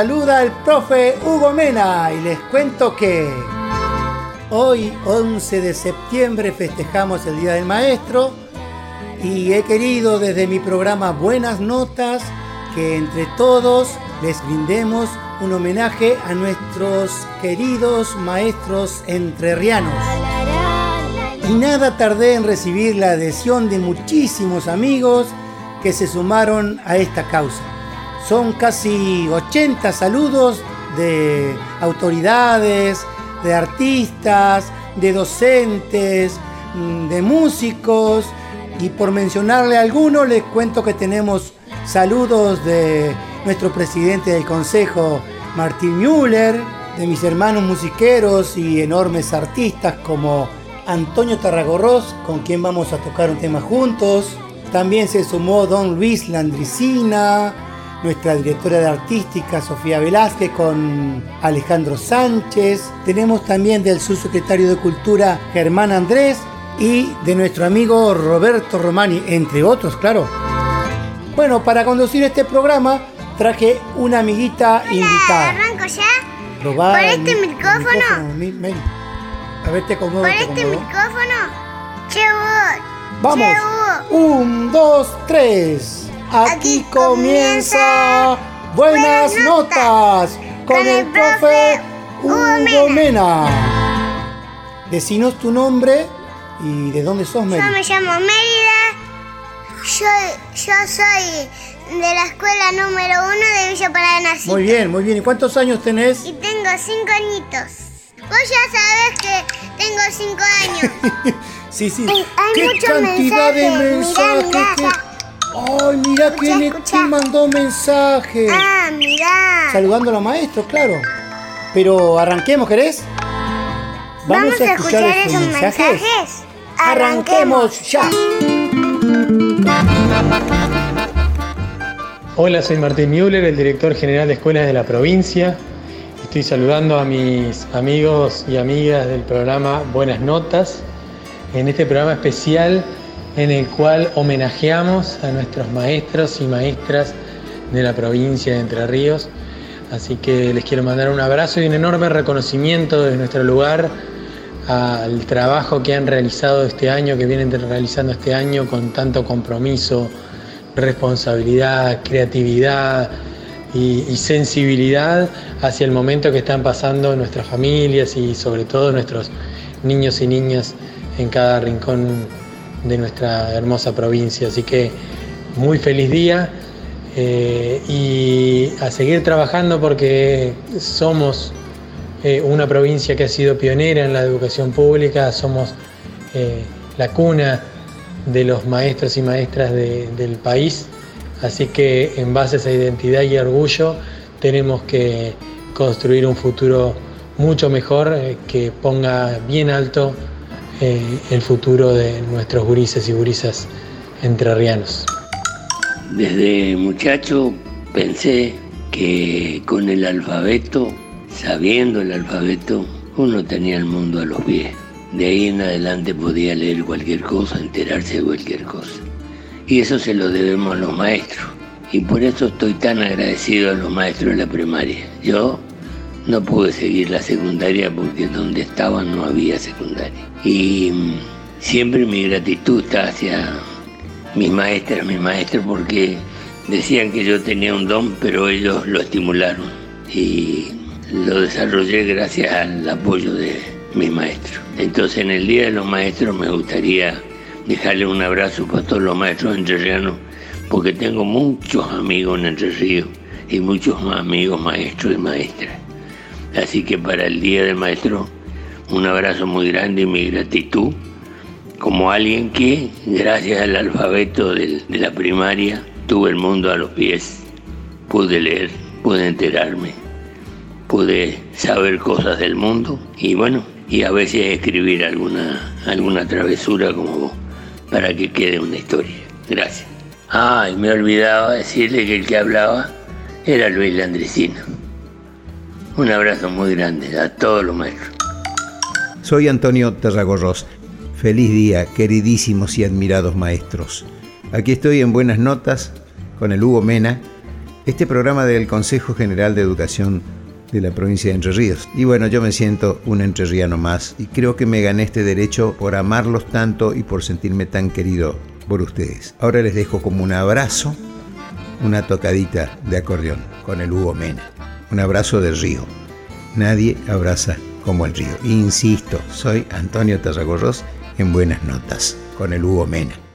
Saluda el profe Hugo Mena y les cuento que hoy 11 de septiembre festejamos el Día del Maestro y he querido desde mi programa Buenas Notas que entre todos les brindemos un homenaje a nuestros queridos maestros entrerrianos. Y nada tardé en recibir la adhesión de muchísimos amigos que se sumaron a esta causa. Son casi 80 saludos de autoridades, de artistas, de docentes, mm, de músicos. Y por mencionarle algunos, les cuento que tenemos saludos de nuestro presidente del consejo, Martín Müller, de mis hermanos musiqueros y enormes artistas como Antonio Tarragorros, con quien vamos a tocar un tema juntos. También se sumó Don Luis Landricina, nuestra directora de artística Sofía Velázquez con Alejandro Sánchez. Tenemos también del subsecretario de Cultura Germán Andrés y de nuestro amigo Roberto Romani, entre otros, claro. Bueno, para conducir este programa traje una amiguita invitada. ¿Arranco ya? Probá ¿Por el este mi- micrófono? micrófono, mi-. A ver, te acomodo, ¿Por te este micrófono? Che. Vamos. Che. Un, dos, tres. Aquí, comienza Buenas Notas con el profe Hugo Mena. Decinos tu nombre y de dónde sos, Meli. Yo me llamo Mérida. Yo, yo soy de la escuela número uno de Villa Paranacito. Muy bien, muy bien. ¿Y cuántos años tenés? Y tengo cinco añitos. Vos ya sabés que tengo cinco años. Sí, sí. Hay- ¿Qué cantidad de mensajes, mensajes? mirá, mirá. ¿Qué- Ay, mira quién, quién mandó mensaje. ah, mirá. Saludando a los maestros, claro. Pero arranquemos, ¿querés? Vamos, a escuchar, esos mensajes. Arranquemos ya. Hola, soy Martín Müller, el director general de escuelas de la provincia. Estoy saludando a mis amigos y amigas del programa Buenas Notas, en este programa especial en el cual homenajeamos a nuestros maestros y maestras de la provincia de Entre Ríos. Así que les quiero mandar un abrazo y un enorme reconocimiento desde nuestro lugar al trabajo que han realizado este año, que vienen realizando este año con tanto compromiso, responsabilidad, creatividad y, y sensibilidad hacia el momento que están pasando nuestras familias y sobre todo nuestros niños y niñas en cada rincón de nuestra hermosa provincia. Así que muy feliz día eh, y a seguir trabajando porque somos eh, una provincia que ha sido pionera en la educación pública, somos eh, la cuna de los maestros y maestras de- del país, así que en base a esa identidad y orgullo tenemos que construir un futuro mucho mejor que ponga bien alto el futuro de nuestros gurises y gurisas entrerrianos. Desde muchacho pensé que con el alfabeto, sabiendo el alfabeto, uno tenía el mundo a los pies. De ahí en adelante podía leer cualquier cosa, enterarse de cualquier cosa. Y eso se lo debemos a los maestros. Y por eso estoy tan agradecido a los maestros de la primaria. Yo no pude seguir la secundaria porque donde estaba no había secundaria. Y mm, siempre mi gratitud está hacia mis maestras, mis maestros, porque decían que yo tenía un don, pero ellos lo estimularon. Y lo desarrollé gracias al apoyo de mis maestros. Entonces en el Día de los Maestros me gustaría dejarle un abrazo para todos los maestros entrerrianos, porque tengo muchos amigos en Entre Ríos y muchos amigos maestros y maestras. Así que para el Día del Maestro, un abrazo muy grande y mi gratitud como alguien que, gracias al alfabeto de la primaria, tuve el mundo a los pies. Pude leer, pude enterarme, pude saber cosas del mundo y bueno, y a veces escribir alguna, alguna travesura como vos, para que quede una historia. Gracias. Ah, y me olvidaba decirle que el que hablaba era Luis Landricino. Un abrazo muy grande a todos los maestros. Soy Antonio Terragorros. Feliz día, queridísimos y admirados maestros. Aquí estoy en Buenas Notas con el Hugo Mena, este programa del Consejo General de Educación de la provincia de Entre Ríos. Y bueno, yo me siento un entrerriano más y creo que me gané este derecho por amarlos tanto y por sentirme tan querido por ustedes. Ahora les dejo como un abrazo, una tocadita de acordeón con el Hugo Mena. Un abrazo del río. Nadie abraza como el río. Insisto, soy Antonio Tarragorros en Buenas Notas con el Hugo Mena.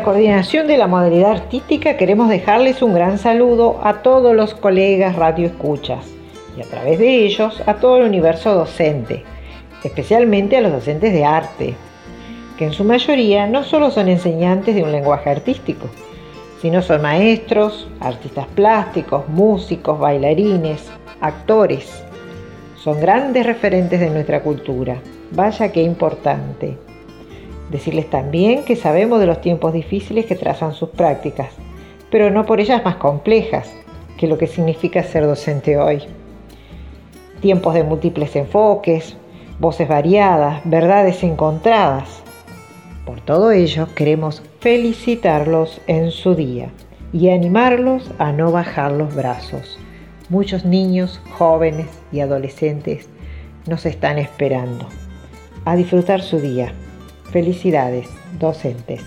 La coordinación de la modalidad artística queremos dejarles un gran saludo a todos los colegas radioescuchas y a través de ellos a todo el universo docente, especialmente a los docentes de arte, que en su mayoría no solo son enseñantes de un lenguaje artístico, sino son maestros, artistas plásticos, músicos, bailarines, actores. Son grandes referentes de nuestra cultura. Vaya qué importante. Decirles también que sabemos de los tiempos difíciles que trazan sus prácticas, pero no por ellas más complejas que lo que significa ser docente hoy. Tiempos de múltiples enfoques, voces variadas, verdades encontradas. Por todo ello queremos felicitarlos en su día y animarlos a no bajar los brazos. Muchos niños, jóvenes y adolescentes nos están esperando. A disfrutar su día. Felicidades, docentes.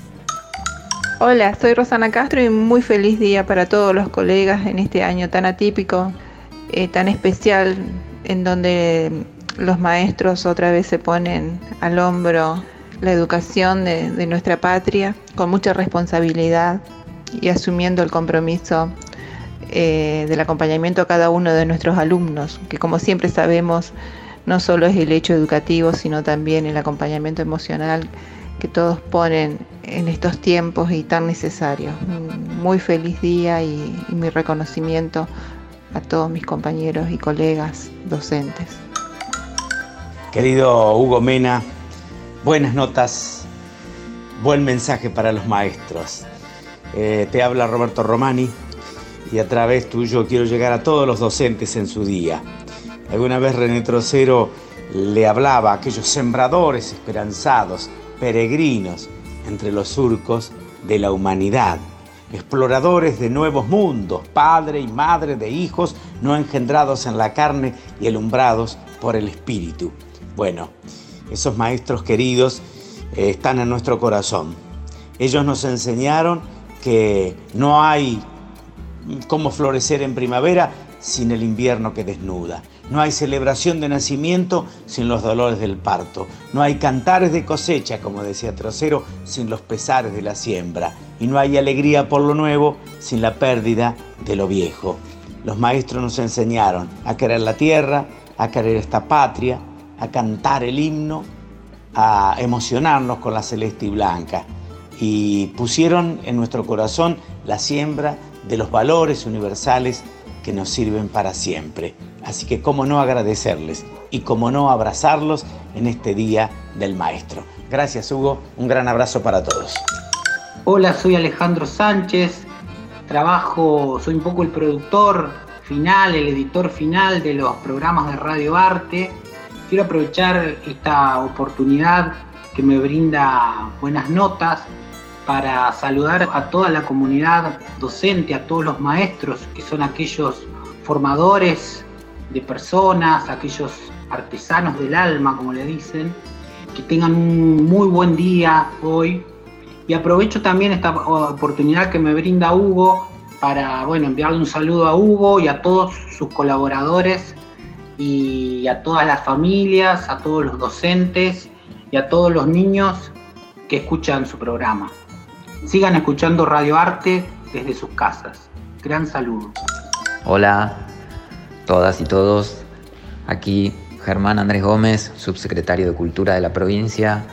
Hola, soy Rosana Castro y muy feliz día para todos los colegas en este año tan atípico, eh, tan especial, en donde los maestros otra vez se ponen al hombro la educación de, nuestra patria con mucha responsabilidad y asumiendo el compromiso eh, del acompañamiento a cada uno de nuestros alumnos, que como siempre sabemos no solo es el hecho educativo, sino también el acompañamiento emocional que todos ponen en estos tiempos y tan necesarios. Muy feliz día y, y mi reconocimiento a todos mis compañeros y colegas docentes. Querido Hugo Mena, buenas notas, buen mensaje para los maestros. Eh, te habla Roberto Romani y a través tuyo quiero llegar a todos los docentes en su día. Alguna vez René Trocero le hablaba a aquellos sembradores esperanzados, peregrinos entre los surcos de la humanidad, exploradores de nuevos mundos, padre y madre de hijos no engendrados en la carne y alumbrados por el espíritu. Bueno, esos maestros queridos eh, están en nuestro corazón. Ellos nos enseñaron que no hay cómo florecer en primavera sin el invierno que desnuda. No hay celebración de nacimiento sin los dolores del parto. No hay cantares de cosecha, como decía Trocero, sin los pesares de la siembra. Y no hay alegría por lo nuevo sin la pérdida de lo viejo. Los maestros nos enseñaron a querer la tierra, a querer esta patria, a cantar el himno, a emocionarnos con la celeste y blanca. Y pusieron en nuestro corazón la siembra de los valores universales que nos sirven para siempre. Así que cómo no agradecerles y cómo no abrazarlos en este Día del Maestro. Gracias Hugo, un gran abrazo para todos. Hola, soy Alejandro Sánchez, trabajo, soy un poco el productor final, el editor final de los programas de Radio Arte. Quiero aprovechar esta oportunidad que me brinda buenas notas para saludar a toda la comunidad docente, a todos los maestros que son aquellos formadores de personas, aquellos artesanos del alma, como le dicen, que tengan un muy buen día hoy. Y aprovecho también esta oportunidad que me brinda Hugo para bueno, enviarle un saludo a Hugo y a todos sus colaboradores y a todas las familias, a todos los docentes y a todos los niños que escuchan su programa. Sigan escuchando Radio Arte desde sus casas. Gran saludo. Hola, todas y todos. Aquí Germán Andrés Gómez, subsecretario de Cultura de la provincia,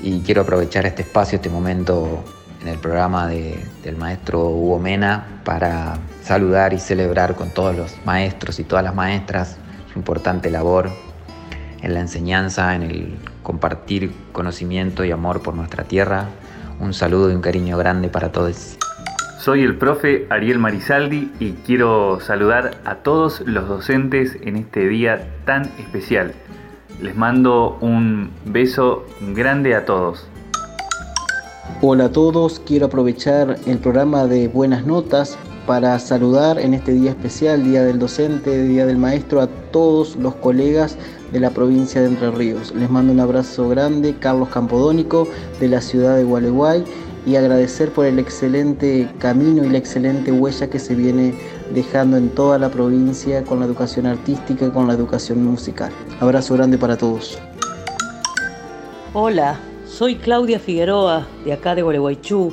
y quiero aprovechar este espacio, este momento en el programa de- del maestro Hugo Mena para saludar y celebrar con todos los maestros y todas las maestras su importante labor en la enseñanza, en el compartir conocimiento y amor por nuestra tierra. Un saludo y un cariño grande para todos. Soy el profe Ariel Marizaldi y quiero saludar a todos los docentes en este día tan especial. Les mando un beso grande a todos. Hola a todos, quiero aprovechar el programa de Buenas Notas para saludar en este día especial, Día del Docente, Día del Maestro, a todos los colegas de la provincia de Entre Ríos. Les mando un abrazo grande, Carlos Campodónico, de la ciudad de Gualeguay, y agradecer por el excelente camino y la excelente huella que se viene dejando en toda la provincia con la educación artística y con la educación musical. Abrazo grande para todos. Hola, Soy Claudia Figueroa, de acá de Gualeguaychú,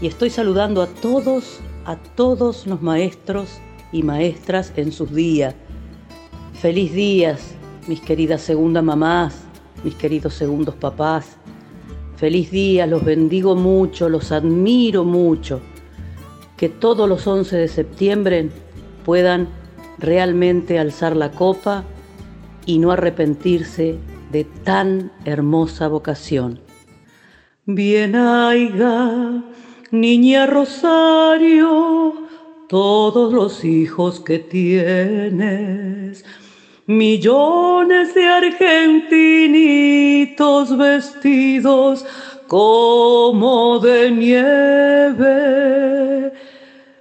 y estoy saludando a todos, a todos los maestros y maestras en sus días. Feliz días, mis queridas segundas mamás, mis queridos segundos papás. Feliz día, los bendigo mucho, los admiro mucho. Que todos los 11 de septiembre puedan realmente alzar la copa y no arrepentirse de tan hermosa vocación. Bien haiga, niña Rosario, todos los hijos que tienes millones de argentinitos vestidos como de nieve,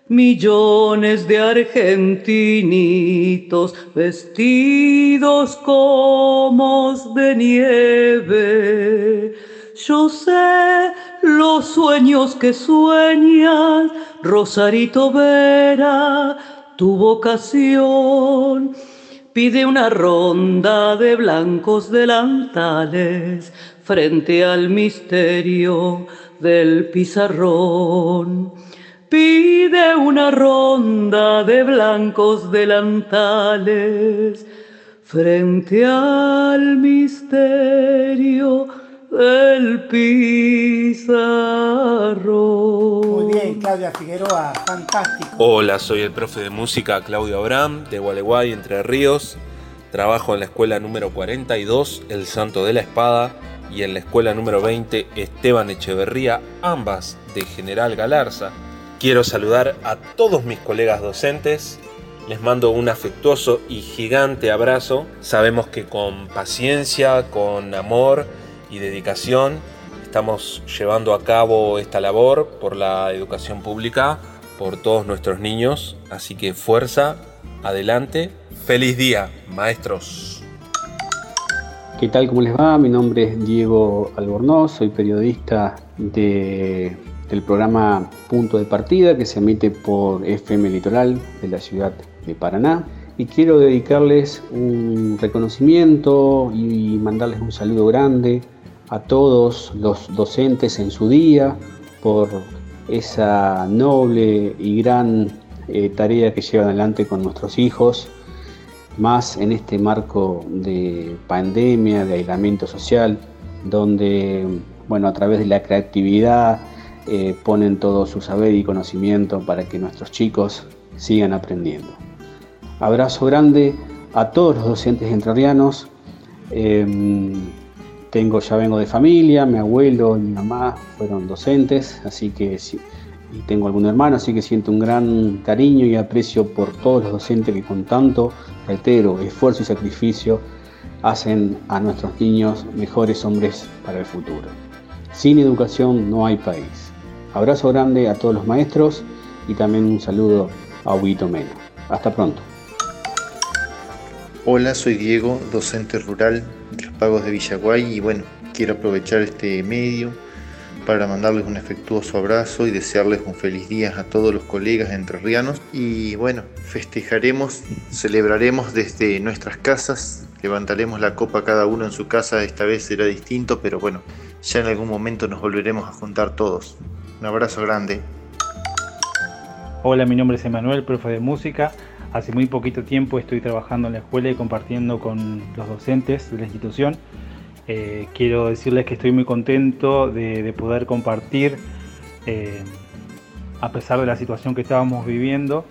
millones de argentinitos vestidos como de nieve. Yo sé los sueños que sueñas, Rosarito Vera, tu vocación pide una ronda de blancos delantales frente al misterio del pizarrón. Pide una ronda de blancos delantales frente al misterio del pizarrón. Muy bien, Claudia Figueroa, fantástico. Hola, soy el profe de música Claudio Abraham de Gualeguay, Entre Ríos. Trabajo en la escuela número 42, El Santo de la Espada, y en la escuela número 20, Esteban Echeverría, ambas de General Galarza. Quiero saludar a todos mis colegas docentes. Les mando un afectuoso y gigante abrazo. Sabemos que con paciencia, con amor y dedicación estamos llevando a cabo esta labor por la educación pública, por todos nuestros niños. Así que fuerza, adelante. Feliz día, maestros. ¿Qué tal? ¿Cómo les va? Mi nombre es Diego Albornoz, soy periodista de, del programa Punto de Partida que se emite por FM Litoral de la ciudad de Paraná. Y quiero dedicarles un reconocimiento y mandarles un saludo grande a todos los docentes en su día por esa noble y gran eh, tarea que llevan adelante con nuestros hijos, más en este marco de pandemia, de aislamiento social, donde, bueno, a través de la creatividad eh, ponen todo su saber y conocimiento para que nuestros chicos sigan aprendiendo. Abrazo grande a todos los docentes entrerrianos. Em, tengo, ya vengo de familia, mi abuelo y mi mamá fueron docentes, así que y tengo algún hermano, así que siento un gran cariño y aprecio por todos los docentes que con tanto, reitero, esfuerzo y sacrificio hacen a nuestros niños mejores hombres para el futuro. Sin educación no hay país. Abrazo grande a todos los maestros y también un saludo a Huguito Mena. Hasta pronto. Hola, soy Diego, docente rural pagos de Villaguay y bueno, quiero aprovechar este medio para mandarles un afectuoso abrazo y desearles un feliz día a todos los colegas entrerrianos y bueno, festejaremos, celebraremos desde nuestras casas, levantaremos la copa cada uno en su casa, esta vez será distinto, pero bueno, ya en algún momento nos volveremos a juntar todos. Un abrazo grande. Hola, mi nombre es Emanuel, profe de música. Hace muy poquito tiempo estoy trabajando en la escuela y compartiendo con los docentes de la institución. Eh, quiero decirles que estoy muy contento de, de poder compartir, eh, a pesar de la situación que estábamos viviendo,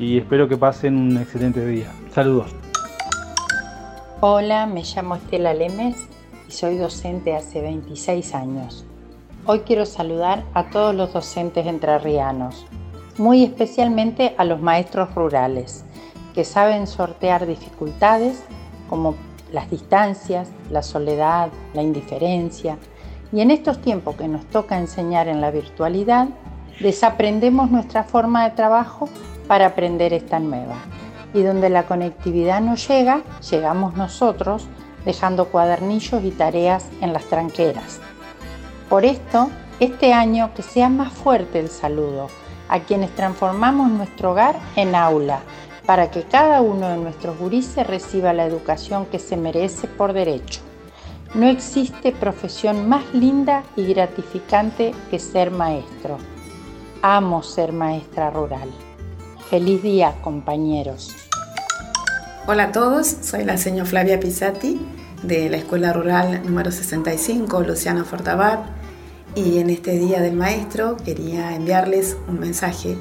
y espero que pasen un excelente día. Saludos. Hola, me llamo Estela Lemes y soy docente hace 26 años. Hoy quiero saludar a todos los docentes entrerrianos, muy especialmente a los maestros rurales, que saben sortear dificultades como las distancias, la soledad, la indiferencia, y en estos tiempos que nos toca enseñar en la virtualidad, desaprendemos nuestra forma de trabajo para aprender esta nueva. Y donde la conectividad no llega, llegamos nosotros dejando cuadernillos y tareas en las tranqueras. Por esto, este año que sea más fuerte el saludo a quienes transformamos nuestro hogar en aula, para que cada uno de nuestros gurises reciba la educación que se merece por derecho. No existe profesión más linda y gratificante que ser maestro. Amo ser maestra rural. Feliz día, compañeros. Hola a todos, soy la señora Flavia Pisati de la Escuela Rural número 65, Luciano Fortabat, y en este Día del Maestro quería enviarles un mensaje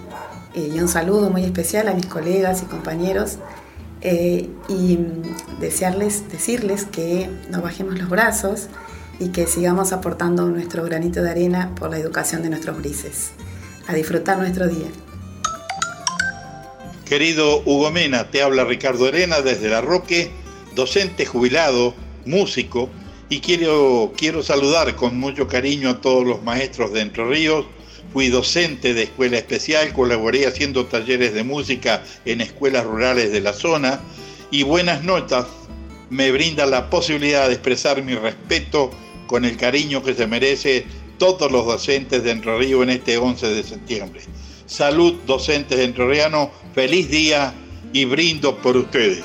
eh, y un saludo muy especial a mis colegas y compañeros eh, y desearles, decirles que no bajemos los brazos y que sigamos aportando nuestro granito de arena por la educación de nuestros grises. A disfrutar nuestro día. Querido Hugo Mena, te habla Ricardo Arena desde La Roque, docente jubilado, músico, y quiero, quiero saludar con mucho cariño a todos los maestros de Entre Ríos. Fui docente de escuela especial, colaboré haciendo talleres de música en escuelas rurales de la zona y buenas notas me brinda la posibilidad de expresar mi respeto con el cariño que se merece todos los docentes de Entre Ríos en este 11 de septiembre. Salud, docentes de Entrerriano, feliz día y brindo por ustedes.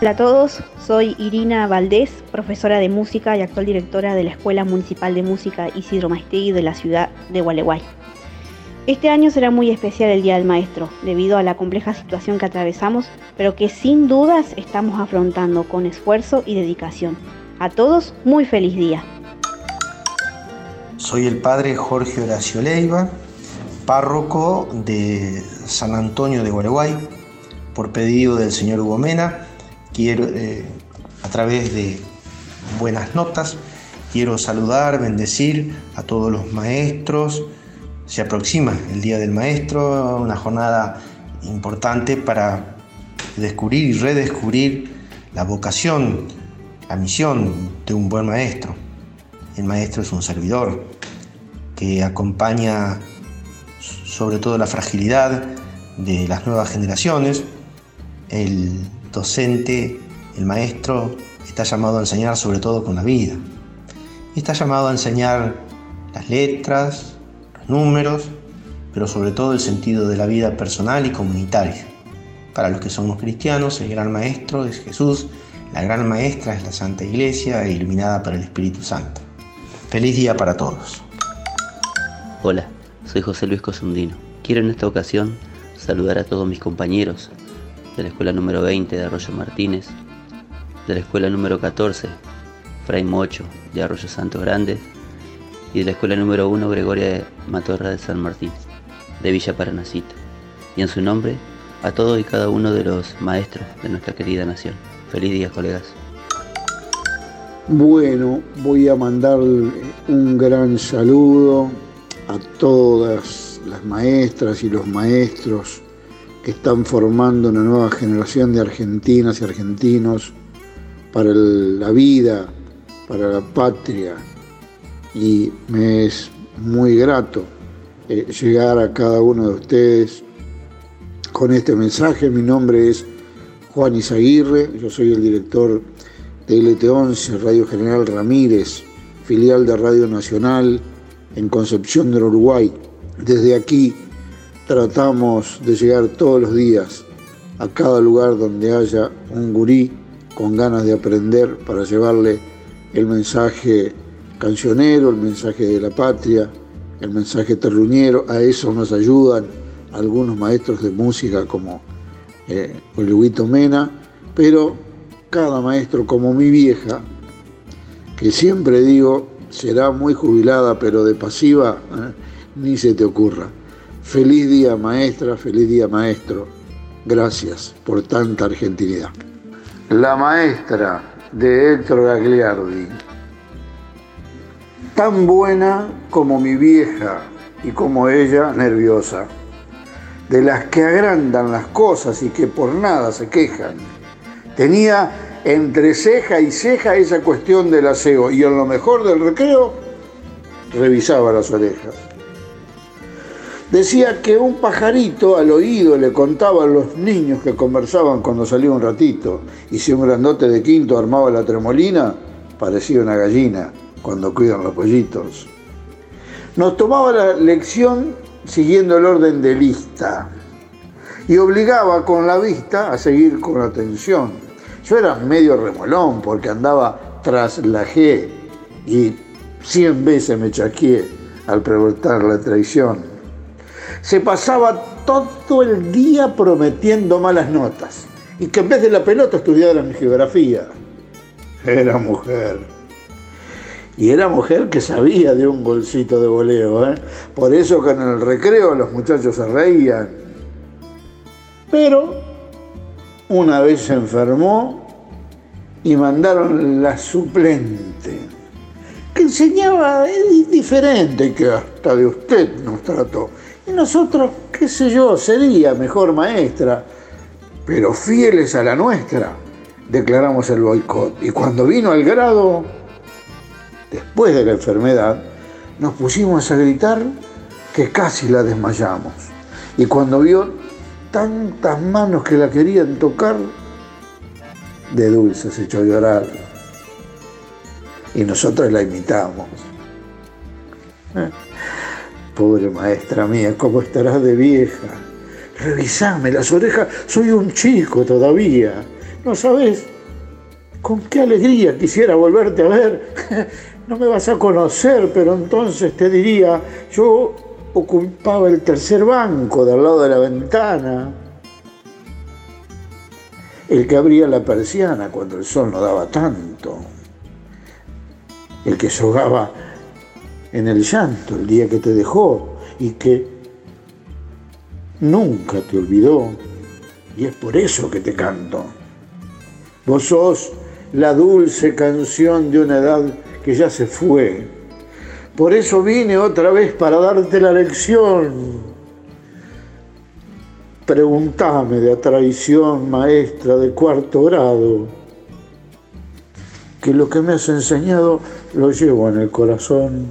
Hola a todos, soy Irina Valdés, profesora de música y actual directora de la Escuela Municipal de Música Isidro Maestegui de la ciudad de Gualeguay. Este año será muy especial el Día del Maestro, debido a la compleja situación que atravesamos, pero que sin dudas estamos afrontando con esfuerzo y dedicación. A todos, muy feliz día. Soy el padre Jorge Horacio Leiva, párroco de San Antonio de Gualeguay, por pedido del señor Hugo Mena quiero, eh, a través de buenas notas, quiero saludar, bendecir a todos los maestros. Se aproxima el Día del Maestro, una jornada importante para descubrir y redescubrir la vocación, la misión de un buen maestro. El maestro es un servidor que acompaña sobre todo la fragilidad de las nuevas generaciones. El docente, el maestro, está llamado a enseñar sobre todo con la vida. Está llamado a enseñar las letras, los números, pero sobre todo el sentido de la vida personal y comunitaria. Para los que somos cristianos, el gran maestro es Jesús, la gran maestra es la Santa Iglesia, iluminada por el Espíritu Santo. Feliz día para todos. Hola, soy José Luis Cosundino. Quiero en esta ocasión saludar a todos mis compañeros de la escuela número 20 de Arroyo Martínez, de la escuela número 14, Fray Mocho de Arroyo Santo Grande, y de la escuela número 1 Gregoria de Matorra de San Martín, de Villa Paranacito. Y en su nombre, a todos y cada uno de los maestros de nuestra querida nación. Feliz día, colegas. Bueno, voy a mandar un gran saludo a todas las maestras y los maestros están formando una nueva generación de argentinas y argentinos para la vida, para la patria. Y me es muy grato eh, llegar a cada uno de ustedes con este mensaje. Mi nombre es Juan Izaguirre, yo soy el director de LT11, Radio General Ramírez, filial de Radio Nacional en Concepción del Uruguay. Desde aquí tratamos de llegar todos los días a cada lugar donde haya un gurí con ganas de aprender para llevarle el mensaje cancionero, el mensaje de la patria, el mensaje terruñero. A eso nos ayudan algunos maestros de música como eh, Mena, pero cada maestro como mi vieja, que siempre digo será muy jubilada, pero de pasiva, ¿eh? ni se te ocurra. Feliz día maestra, feliz día maestro. Gracias por tanta argentinidad. La maestra de Héctor Gagliardi. Tan buena como mi vieja y como ella nerviosa. De las que agrandan las cosas y que por nada se quejan. Tenía entre ceja y ceja esa cuestión del aseo y en lo mejor del recreo revisaba las orejas. Decía que un pajarito al oído le contaba a los niños que conversaban cuando salía un ratito y si un grandote de quinto armaba la tremolina, parecía una gallina cuando cuidan los pollitos. Nos tomaba la lección siguiendo el orden de lista y obligaba con la vista a seguir con atención yo era medio remolón porque andaba traslajé y cien veces me chaqué al preguntar la traición. Se pasaba todo el día prometiendo malas notas y que en vez de la pelota estudiara mi geografía. Era mujer. Y era mujer que sabía de un golcito de voleo. ¿eh? Por eso que en el recreo los muchachos se reían. Pero una vez se enfermó y mandaron la suplente, que enseñaba diferente que hasta de usted nos trató. Y nosotros, qué sé yo, sería mejor maestra, pero fieles a la nuestra, declaramos el boicot. Y cuando vino al grado, después de la enfermedad, nos pusimos a gritar que casi la desmayamos. Y cuando vio tantas manos que la querían tocar, de dulce se echó a llorar. Y nosotros la imitamos. Eh, pobre maestra mía, ¿cómo estarás de vieja? Revisame las orejas, soy un chico todavía. ¿No sabes con qué alegría quisiera volverte a ver? No me vas a conocer, pero entonces te diría, yo ocupaba el tercer banco del lado de la ventana, el que abría la persiana cuando el sol no daba tanto, el que sogaba en el llanto el día que te dejó y que nunca te olvidó, y es por eso que te canto. Vos sos la dulce canción de una edad que ya se fue por eso vine otra vez para darte la lección. Preguntame de traición, maestra de cuarto grado, que lo que me has enseñado lo llevo en el corazón.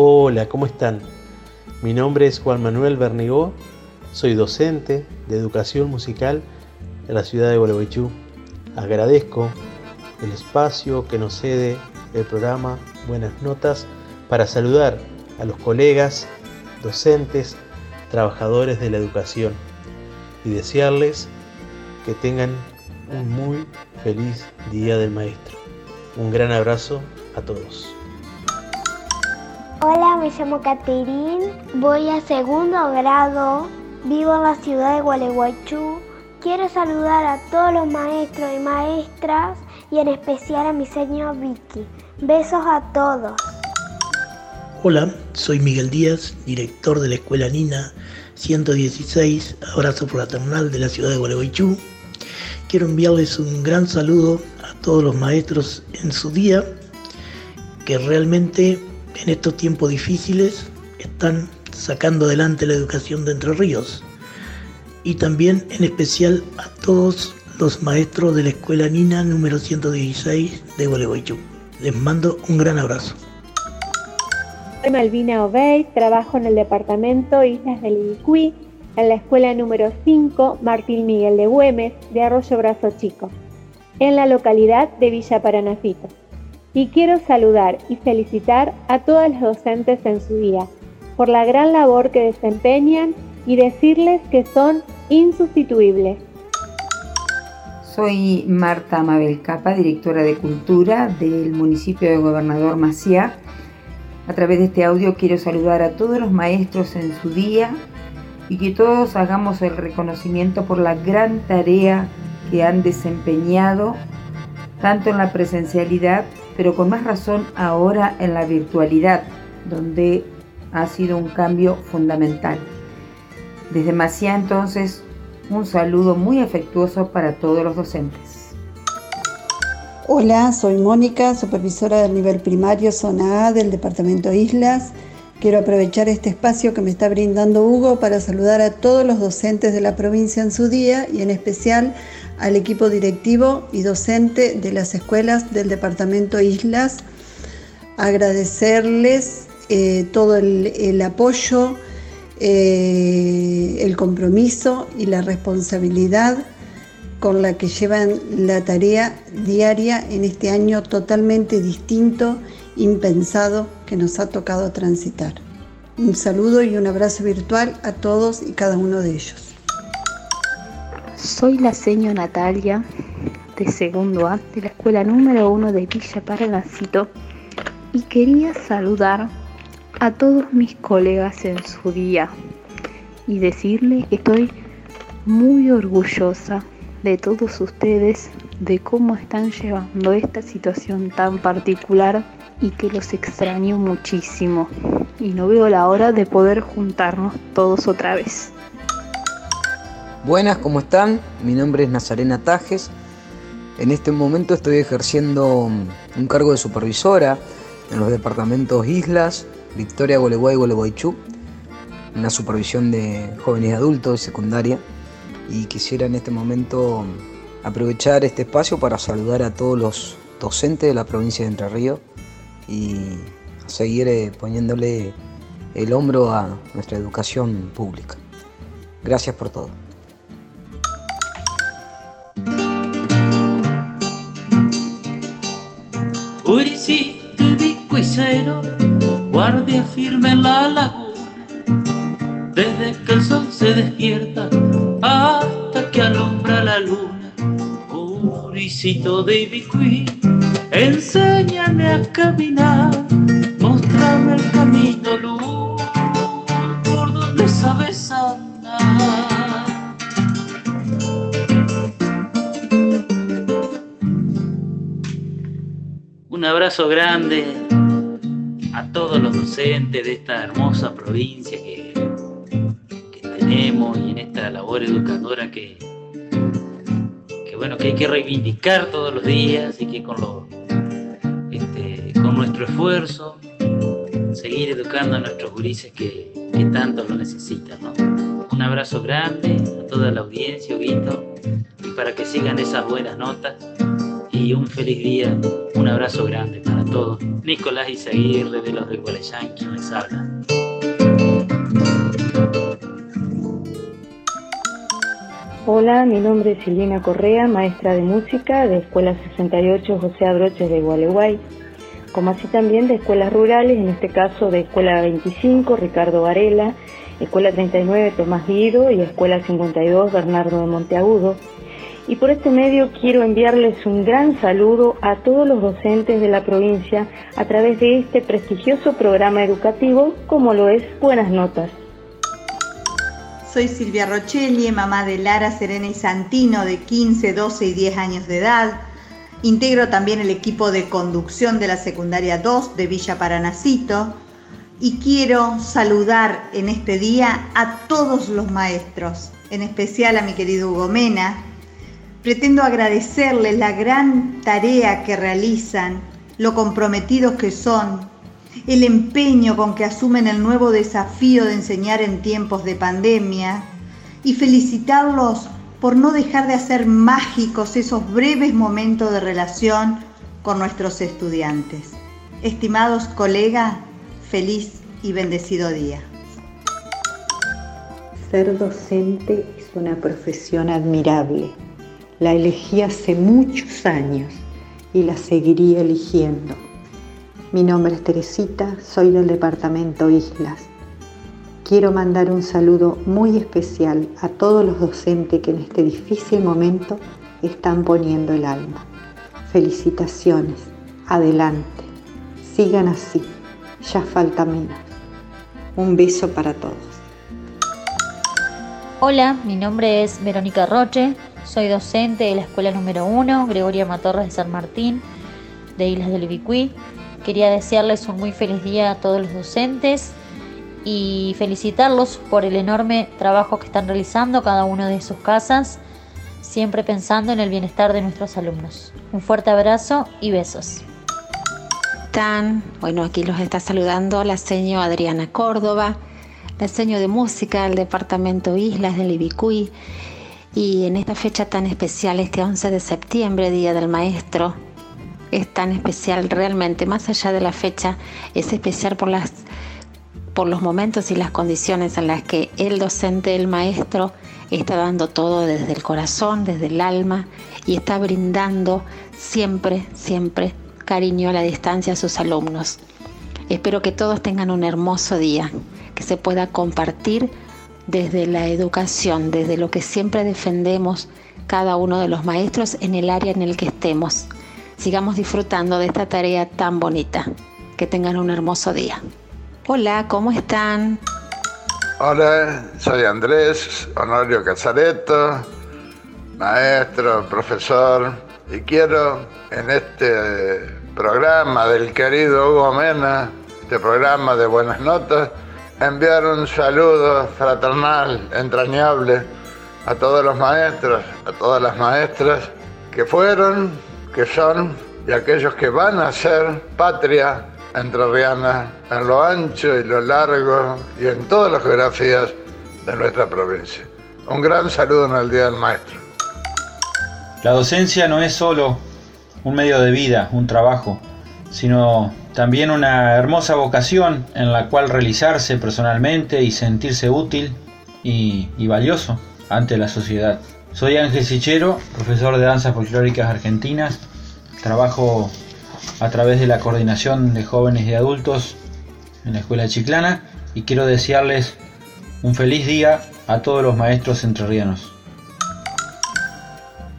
Hola, ¿cómo están? Mi nombre es Juan Manuel Bernigó, soy docente de educación musical en la ciudad de Gualeguaychú. Agradezco el espacio que nos cede el programa buenas notas para saludar a los colegas, docentes, trabajadores de la educación y desearles que tengan un muy feliz Día del Maestro. Un gran abrazo a todos. Hola, me llamo Caterín, voy a segundo grado, vivo en la ciudad de Gualeguaychú. Quiero saludar a todos los maestros y maestras y en especial a mi señor Vicky. Besos a todos. Hola, soy Miguel Díaz, director de la Escuela Nina 116, abrazo fraternal de la ciudad de Gualeguaychú. Quiero enviarles un gran saludo a todos los maestros en su día, que realmente en estos tiempos difíciles están sacando adelante la educación de Entre Ríos. Y también en especial a todos los maestros de la Escuela Nina número 116 de Gualeguaychú. Les mando un gran abrazo. Soy Malvina Obey, trabajo en el departamento Islas del Ibicuí, en la escuela número 5 Martín Miguel de Güemes, de Arroyo Brazo Chico, en la localidad de Villa Paranafito. Y quiero saludar y felicitar a todos los docentes en su día por la gran labor que desempeñan y decirles que son insustituibles. Soy Marta Mabel Capa, directora de Cultura del municipio de Gobernador Maciá. A través de este audio quiero saludar a todos los maestros en su día y que todos hagamos el reconocimiento por la gran tarea que han desempeñado, tanto en la presencialidad, pero con más razón ahora en la virtualidad, donde ha sido un cambio fundamental. Desde Maciá entonces un saludo muy afectuoso para todos los docentes. Hola, soy Mónica, supervisora del nivel primario Zona A del Departamento Islas. Quiero aprovechar este espacio que me está brindando Hugo para saludar a todos los docentes de la provincia en su día y en especial al equipo directivo y docente de las escuelas del Departamento Islas. Agradecerles eh, todo el apoyo, eh, el compromiso y la responsabilidad con la que llevan la tarea diaria en este año totalmente distinto, impensado que nos ha tocado transitar. Un saludo y un abrazo virtual a todos y cada uno de ellos. Soy la seño Natalia, de segundo A de la escuela número 1 de Villa Paranacito y quería saludar a todos mis colegas en su día y decirles que estoy muy orgullosa de todos ustedes, de cómo están llevando esta situación tan particular y que los extraño muchísimo. Y no veo la hora de poder juntarnos todos otra vez. Buenas, ¿cómo están? Mi nombre es Nazarena Tajes. En este momento estoy ejerciendo un cargo de supervisora en los departamentos Islas, Victoria, Gualeguay y Gualeguaychú, una supervisión de jóvenes y adultos y secundaria. Y quisiera en este momento aprovechar este espacio para saludar a todos los docentes de la provincia de Entre Ríos y seguir eh, poniéndole el hombro a nuestra educación pública. Gracias por todo. Guardia firme en la laguna, desde que el sol se despierta hasta que alumbra la luna. Curicito de Ibicuí, enséñame a caminar, mostrame el camino, luz, por donde sabes Un abrazo grande a todos los docentes de esta hermosa provincia que, tenemos y en esta labor educadora que, que, bueno que hay que reivindicar todos los días y que con, este, con nuestro esfuerzo seguir educando a nuestros gurises que, que tanto lo necesitan. Un abrazo grande a toda la audiencia, Huguito, y para que sigan esas buenas notas y un feliz día, un abrazo grande para todos. Nicolás Izaguirre de los del Gualeyán, quien les habla. Hola, mi nombre es Silvina Correa, maestra de música de Escuela 68 José Abroches de Gualeguay, como así también de escuelas rurales, en este caso de Escuela 25 Ricardo Varela, Escuela 39 Tomás Guido y Escuela 52 Bernardo de Monteagudo y por este medio quiero enviarles un gran saludo a todos los docentes de la provincia a través de este prestigioso programa educativo como lo es Buenas Notas. Soy Silvia Rochelli, mamá de Lara, Serena y Santino de 15, 12 y 10 años de edad. Integro también el equipo de conducción de la secundaria 2 de Villa Paranacito y quiero saludar en este día a todos los maestros, en especial a mi querido Hugo Mena, Pretendo agradecerles la gran tarea que realizan, lo comprometidos que son, el empeño con que asumen el nuevo desafío de enseñar en tiempos de pandemia y felicitarlos por no dejar de hacer mágicos esos breves momentos de relación con nuestros estudiantes. Estimados colegas, feliz y bendecido día. Ser docente es una profesión admirable la elegí hace muchos años y la seguiría eligiendo. Mi nombre es Teresita, soy del departamento Islas. Quiero mandar un saludo muy especial a todos los docentes que en este difícil momento están poniendo el alma. Felicitaciones, adelante, sigan así, ya falta menos. Un beso para todos. Hola, mi nombre es Verónica Roche, soy docente de la escuela número 1, Gregoria Matorras de San Martín, de Islas del Ibicuí. Quería desearles un muy feliz día a todos los docentes y felicitarlos por el enorme trabajo que están realizando cada uno de sus casas, siempre pensando en el bienestar de nuestros alumnos. Un fuerte abrazo y besos. Tan, bueno, aquí los está saludando la señora Adriana Córdoba, la señora de música del departamento Islas del Ibicuí y en esta fecha tan especial, este 11 de septiembre, Día del Maestro, es tan especial realmente, más allá de la fecha, es especial por, las, por los momentos y las condiciones en las que el docente, el maestro, está dando todo desde el corazón, desde el alma y está brindando siempre, siempre cariño a la distancia a sus alumnos. Espero que todos tengan un hermoso día, que se pueda compartir desde la educación, desde lo que siempre defendemos cada uno de los maestros en el área en el que estemos. Sigamos disfrutando de esta tarea tan bonita. Que tengan un hermoso día. Hola, ¿cómo están? Hola, soy Andrés Honorio Casareto, maestro, profesor, y quiero en este programa del querido Hugo Mena, este programa de buenas notas, enviar un saludo fraternal, entrañable a todos los maestros, a todas las maestras que fueron, que son y aquellos que van a ser patria entrerriana en lo ancho y lo largo y en todas las geografías de nuestra provincia. Un gran saludo en el Día del Maestro. La docencia no es solo un medio de vida, un trabajo, sino también una hermosa vocación en la cual realizarse personalmente y sentirse útil y, valioso ante la sociedad. Soy Ángel Sichero, profesor de danzas folclóricas argentinas. Trabajo a través de la coordinación de jóvenes y adultos en la Escuela Chiclana y quiero desearles un feliz día a todos los maestros entrerrianos.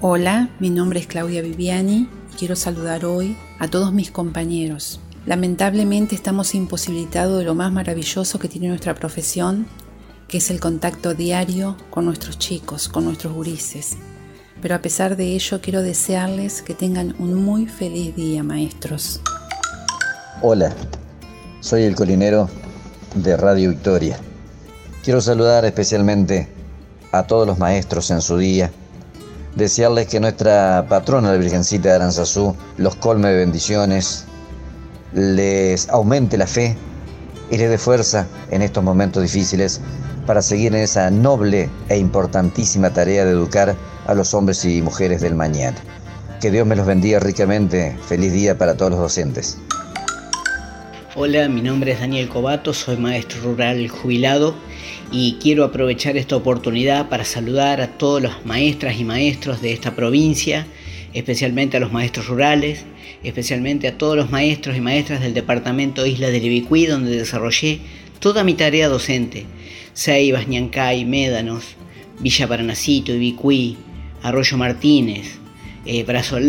Hola, mi nombre es Claudia Viviani y quiero saludar hoy a todos mis compañeros. Lamentablemente estamos imposibilitados de lo más maravilloso que tiene nuestra profesión, que es el contacto diario con nuestros chicos, con nuestros gurises. Pero a pesar de ello quiero desearles que tengan un muy feliz día, maestros. Hola, soy el colinero de Radio Victoria. Quiero saludar especialmente a todos los maestros en su día, desearles que nuestra patrona, la Virgencita de Aranzazú, los colme de bendiciones, les aumente la fe y les dé fuerza en estos momentos difíciles para seguir en esa noble e importantísima tarea de educar a los hombres y mujeres del mañana. Que Dios me los bendiga ricamente. Feliz día para todos los docentes. Hola, mi nombre es Daniel Cobato, soy maestro rural jubilado y quiero aprovechar esta oportunidad para saludar a todos los maestras y maestros de esta provincia, especialmente a los maestros rurales, especialmente a todos los maestros y maestras del departamento Isla del Ibicuí, donde desarrollé toda mi tarea docente. Ceibas, Ñancay, Médanos, Villa Paranacito, Ibicuí, Arroyo Martínez, eh,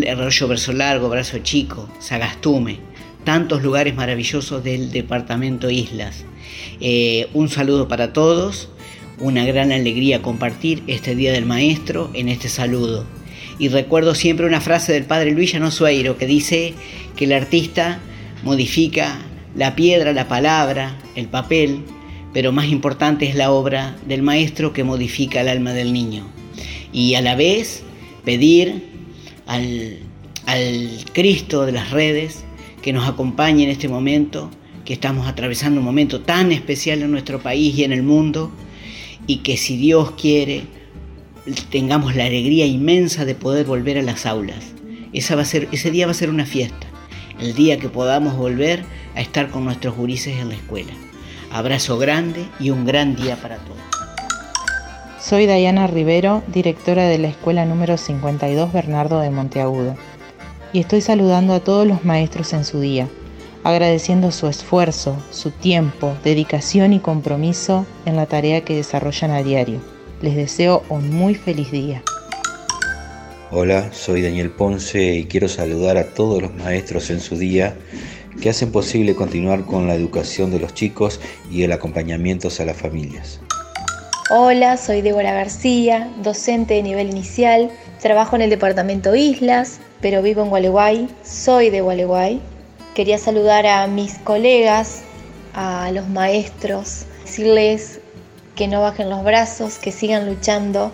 Arroyo Brazo Largo, Brazo Chico, Sagastume, tantos lugares maravillosos del departamento Islas. Eh, un saludo para todos, una gran alegría compartir este Día del Maestro en este saludo. Y recuerdo siempre una frase del padre Luis Llano que dice que el artista modifica la piedra, la palabra, el papel, pero más importante es la obra del maestro que modifica el alma del niño. Y a la vez pedir al, al Cristo de las redes que nos acompañe en este momento, que estamos atravesando un momento tan especial en nuestro país y en el mundo, y que si Dios quiere, tengamos la alegría inmensa de poder volver a las aulas. Esa va a ser, ese día va a ser una fiesta, el día que podamos volver a estar con nuestros gurises en la escuela. Abrazo grande y un gran día para todos. Soy Dayana Rivero, directora de la escuela número 52 Bernardo de Monteagudo, y estoy saludando a todos los maestros en su día, agradeciendo su esfuerzo, su tiempo, dedicación y compromiso en la tarea que desarrollan a diario. Les deseo un muy feliz día. Hola, soy Daniel Ponce y quiero saludar a todos los maestros en su día que hacen posible continuar con la educación de los chicos y el acompañamiento a las familias. Hola, soy Débora García, docente de nivel inicial, trabajo en el departamento Islas, pero vivo en Gualeguay, soy de Gualeguay. Quería saludar a mis colegas, a los maestros, decirles que no bajen los brazos, que sigan luchando,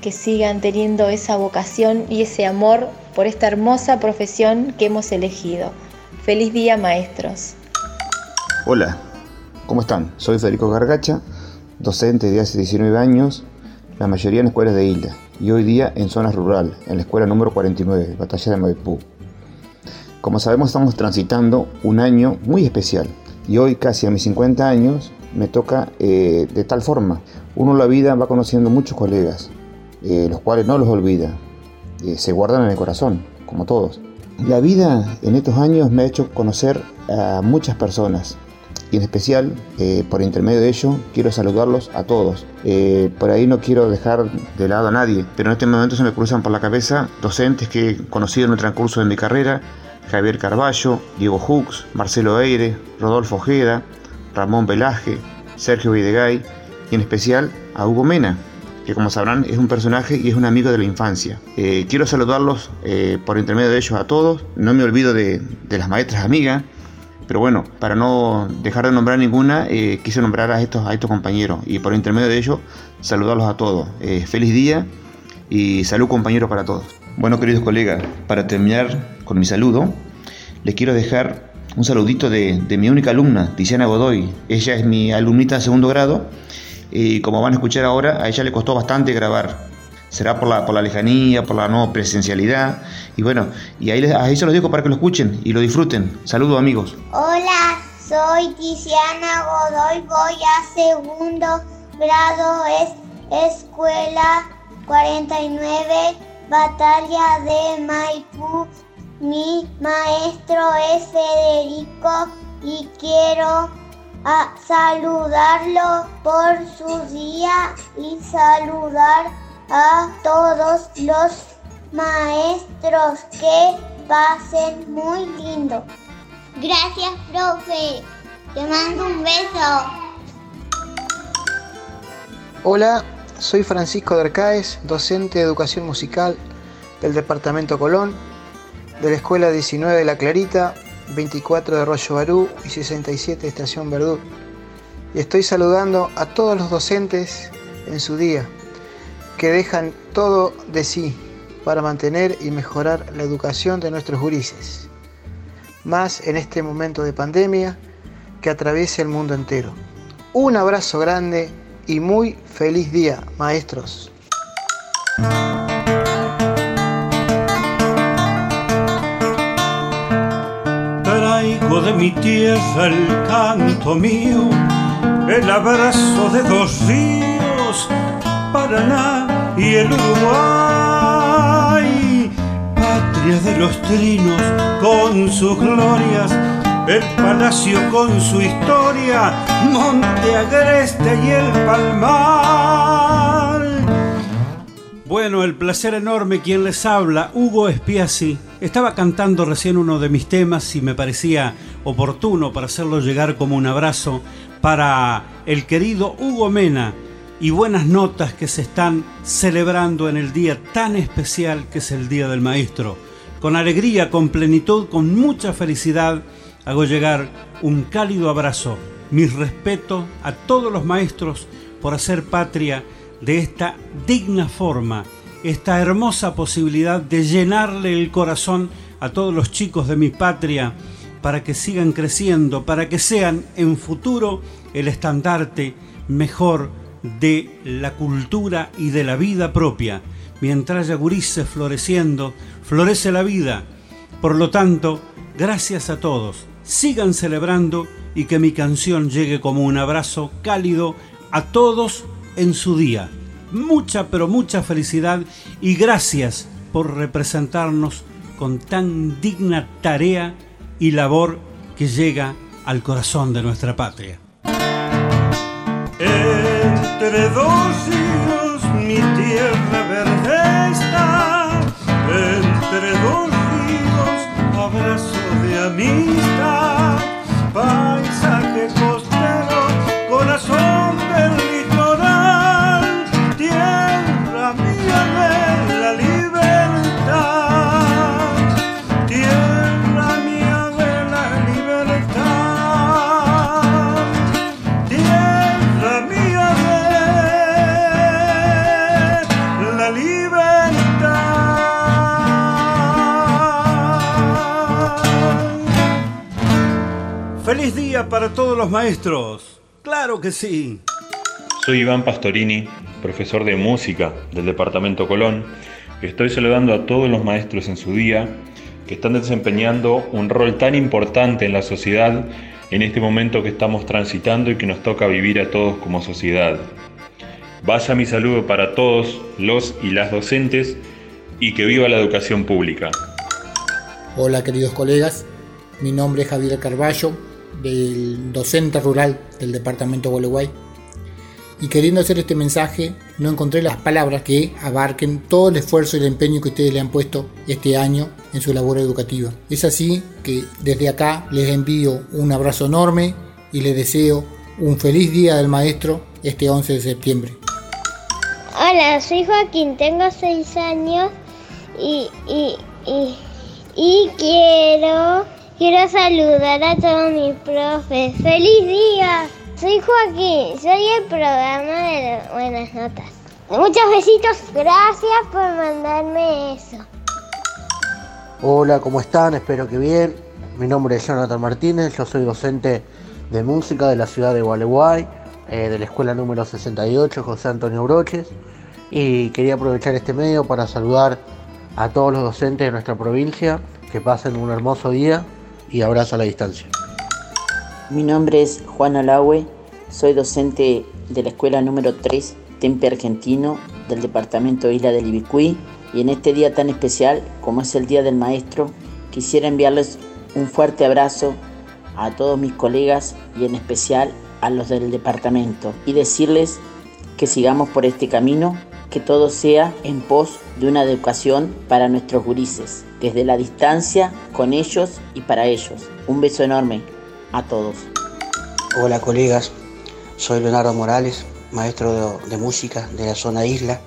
que sigan teniendo esa vocación y ese amor por esta hermosa profesión que hemos elegido. Feliz día maestros. Hola, ¿cómo están? Soy Federico Gargacha, docente de hace 19 años, la mayoría en escuelas de isla y hoy día en zonas rurales, en la escuela número 49, Batalla de Maipú. Como sabemos estamos transitando un año muy especial y hoy casi a mis 50 años me toca eh, de tal forma. Uno en la vida va conociendo muchos colegas, eh, los cuales no los olvida, eh, se guardan en el corazón, como todos. La vida en estos años me ha hecho conocer a muchas personas, y en especial, eh, por intermedio de ello, quiero saludarlos a todos. Eh, por ahí no quiero dejar de lado a nadie, pero en este momento se me cruzan por la cabeza docentes que he conocido en el transcurso de mi carrera, Javier Carballo, Diego Hux, Marcelo Eire, Rodolfo Ojeda, Ramón Velaje, Sergio Videgay y en especial a Hugo Mena, que como sabrán es un personaje y es un amigo de la infancia. Eh, quiero saludarlos eh, por intermedio de ellos a todos, no me olvido de, las maestras amigas, pero bueno, para no dejar de nombrar ninguna, eh, quise nombrar a estos, a estos compañeros y por intermedio de ellos saludarlos a todos. feliz día y salud compañero para todos. Bueno queridos colegas, para terminar con mi saludo, les quiero dejar un saludito de, de mi única alumna, Tiziana Godoy. Ella es mi alumnita de segundo grado y como van a escuchar ahora, a ella le costó bastante grabar. Será por la, por la lejanía, por la no presencialidad. Y bueno, y ahí, ahí se los digo para que lo escuchen y lo disfruten. Saludos amigos. Hola, soy Tiziana Godoy, voy a segundo grado, es escuela 49, batalla de Maipú. Mi maestro es Federico y quiero a saludarlo por su día y saludar a todos los maestros que pasen muy lindo. Gracias, profe. Te mando un beso. Hola, soy Francisco Dercaes, docente de educación musical del Departamento Colón, de la Escuela 19 de La Clarita, 24 de Arroyo Barú y 67 de Estación Verdú. Y estoy saludando a todos los docentes en su día, que dejan todo de sí para mantener y mejorar la educación de nuestros gurises, más en este momento de pandemia que atraviesa el mundo entero. Un abrazo grande y muy feliz día, maestros. De mi tierra el canto mío, el abrazo de dos ríos, Paraná y el Uruguay, patria de los trinos con sus glorias, el palacio con su historia, Monte Agreste y el Palmar. Bueno, el placer enorme quien les habla, Hugo Espiasi estaba cantando recién uno de mis temas y me parecía oportuno para hacerlo llegar como un abrazo para el querido Hugo Mena y buenas notas que se están celebrando en el día tan especial que es el Día del Maestro. Con alegría, con plenitud, con mucha felicidad, hago llegar un cálido abrazo, mi respeto a todos los maestros por hacer patria de esta digna forma esta hermosa posibilidad de llenarle el corazón a todos los chicos de mi patria para que sigan creciendo, para que sean en futuro el estandarte mejor de la cultura y de la vida propia. Mientras haya gurises floreciendo, florece la vida. Por lo tanto, gracias a todos. Sigan celebrando y que mi canción llegue como un abrazo cálido a todos en su día mucha, pero mucha felicidad y gracias por representarnos con tan digna tarea y labor que llega al corazón de nuestra patria. Entre dos hijos mi tierra verde está, entre dos hijos abrazo de amistad, paisaje para todos los maestros! ¡Claro que sí! Soy Iván Pastorini, profesor de música del Departamento Colón. Estoy saludando a todos los maestros en su día que están desempeñando un rol tan importante en la sociedad en este momento que estamos transitando y que nos toca vivir a todos como sociedad. Vaya mi saludo para todos los y las docentes y que viva la educación pública. Hola queridos colegas, mi nombre es Javier Carballo, del docente rural del departamento de Gualeguay. Y queriendo hacer este mensaje, no encontré las palabras que abarquen todo el esfuerzo y el empeño que ustedes le han puesto este año en su labor educativa. Es así que desde acá les envío un abrazo enorme y les deseo un feliz día del maestro este 11 de septiembre. Hola, soy Joaquín, tengo 6 años y, y, y, y quiero, quiero saludar a todos mis profes. ¡Feliz día! Soy Joaquín, soy el programa de Buenas Notas. Muchos besitos, gracias por mandarme eso. Hola, ¿cómo están? Espero que bien. Mi nombre es Jonathan Martínez, yo soy docente de música de la ciudad de Gualeguay, eh, de la escuela número 68, José Antonio Broches, y quería aprovechar este medio para saludar a todos los docentes de nuestra provincia, que pasen un hermoso día y abrazo a la distancia. Mi nombre es Juan Alahue, soy docente de la escuela número 3, Tempe Argentino, del departamento Isla del Ibicuí, y en este día tan especial como es el Día del Maestro, quisiera enviarles un fuerte abrazo a todos mis colegas y en especial a los del departamento y decirles que sigamos por este camino, que todo sea en pos de una educación para nuestros gurises, desde la distancia, con ellos y para ellos. Un beso enorme a todos. Hola colegas, soy Leonardo Morales, maestro de, música de la zona isla.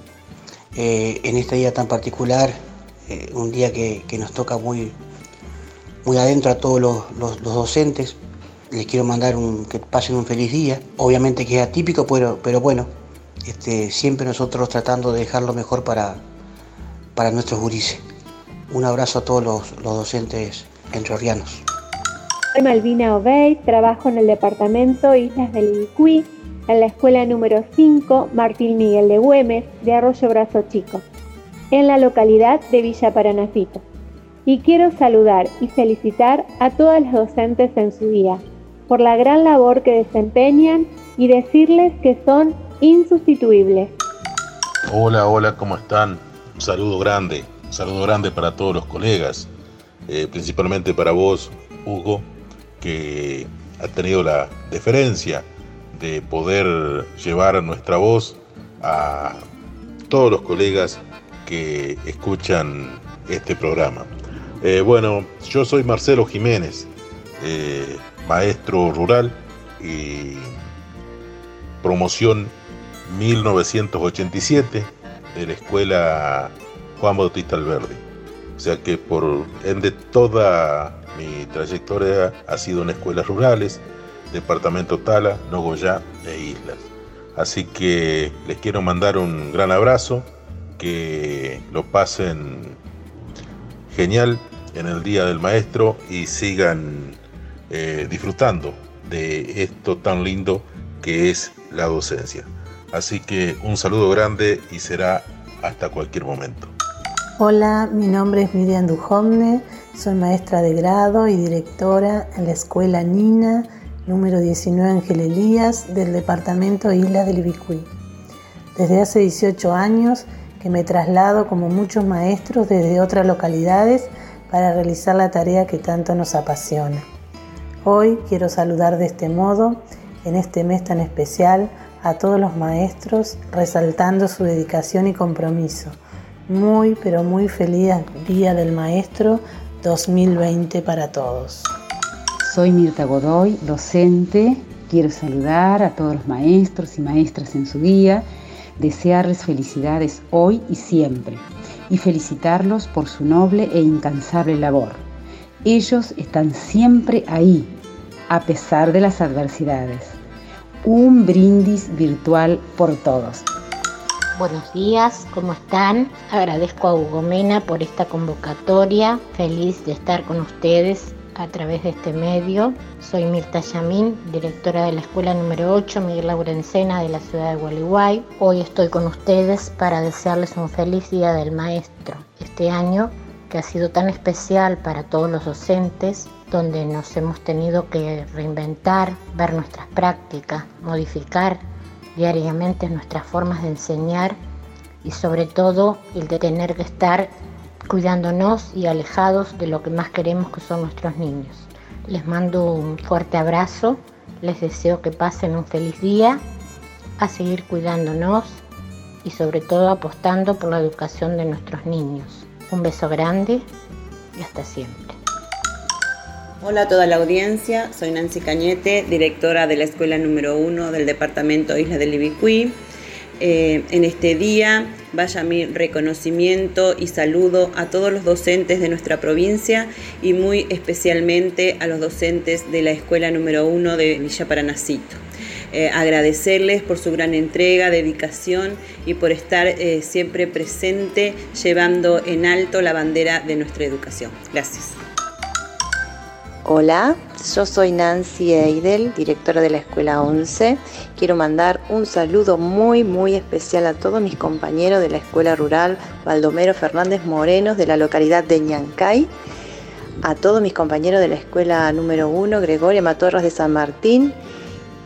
Eh, en este día tan particular, eh, un día que, nos toca muy, muy adentro a todos los, docentes, les quiero mandar un, que pasen un feliz día. Obviamente que es atípico, pero, pero bueno, este, siempre nosotros tratando de dejar lo mejor para, para nuestros gurises. Un abrazo a todos los, docentes entrerrianos. Soy Malvina Obey, trabajo en el departamento Islas del Ibicuí, en la escuela número 5 Martín Miguel de Güemes de Arroyo Brazo Chico, en la localidad de Villa Paranacito. Y quiero saludar y felicitar a todas las docentes en su día por la gran labor que desempeñan y decirles que son insustituibles. Hola, hola, ¿cómo están? Un saludo grande, un saludo grande para todos los colegas, eh, principalmente para vos, Hugo, que ha tenido la deferencia de poder llevar nuestra voz a todos los colegas que escuchan este programa. Eh, bueno, yo soy Marcelo Jiménez, eh, maestro rural y promoción 1987 de la escuela Juan Bautista Alberdi. O sea que por ende toda mi trayectoria ha sido en escuelas rurales, departamento Tala, Nogoyá e Islas. Así que les quiero mandar un gran abrazo, que lo pasen genial en el Día del Maestro y sigan eh, disfrutando de esto tan lindo que es la docencia. Así que un saludo grande y será hasta cualquier momento. Hola, mi nombre es Miriam Dujomne soy maestra de grado y directora en la Escuela Nina número 19 Ángel Elías del departamento Isla del Ibicuí. Desde hace 18 años que me traslado como muchos maestros desde otras localidades para realizar la tarea que tanto nos apasiona. Hoy quiero saludar de este modo, en este mes tan especial, a todos los maestros, resaltando su dedicación y compromiso. Muy, pero muy feliz Día del Maestro 2020 para todos. Soy Mirta Godoy, docente. Quiero saludar a todos los maestros y maestras en su día, desearles felicidades hoy y siempre y felicitarlos por su noble e incansable labor. Ellos están siempre ahí, a pesar de las adversidades. Un brindis virtual por todos. Buenos días, ¿cómo están? Agradezco a Hugo Mena por esta convocatoria. Feliz de estar con ustedes a través de este medio. Soy Mirta Yamín, directora de la Escuela número 8 Miguel Laurencena de la ciudad de Gualeguay. Hoy estoy con ustedes para desearles un feliz Día del Maestro. Este año que ha sido tan especial para todos los docentes, donde nos hemos tenido que reinventar, ver nuestras prácticas, modificar diariamente nuestras formas de enseñar y sobre todo el de tener que estar cuidándonos y alejados de lo que más queremos que son nuestros niños. Les mando un fuerte abrazo, les deseo que pasen un feliz día, a seguir cuidándonos y sobre todo apostando por la educación de nuestros niños. Un beso grande y hasta siempre. Hola a toda la audiencia, soy Nancy Cañete, directora de la escuela número 1 del departamento Isla del Ibicuí. Eh, en este día vaya mi reconocimiento y saludo a todos los docentes de nuestra provincia y muy especialmente a los docentes de la escuela número 1 de Villa Paranacito. Eh, agradecerles por su gran entrega, dedicación y por estar eh, siempre presente llevando en alto la bandera de nuestra educación. Gracias. Hola, yo soy Nancy Eidel, directora de la Escuela 11. Quiero mandar un saludo muy, muy especial a todos mis compañeros de la Escuela Rural Baldomero Fernández Morenos de la localidad de Ñancay, a todos mis compañeros de la Escuela número 1 Gregoria Matorras de San Martín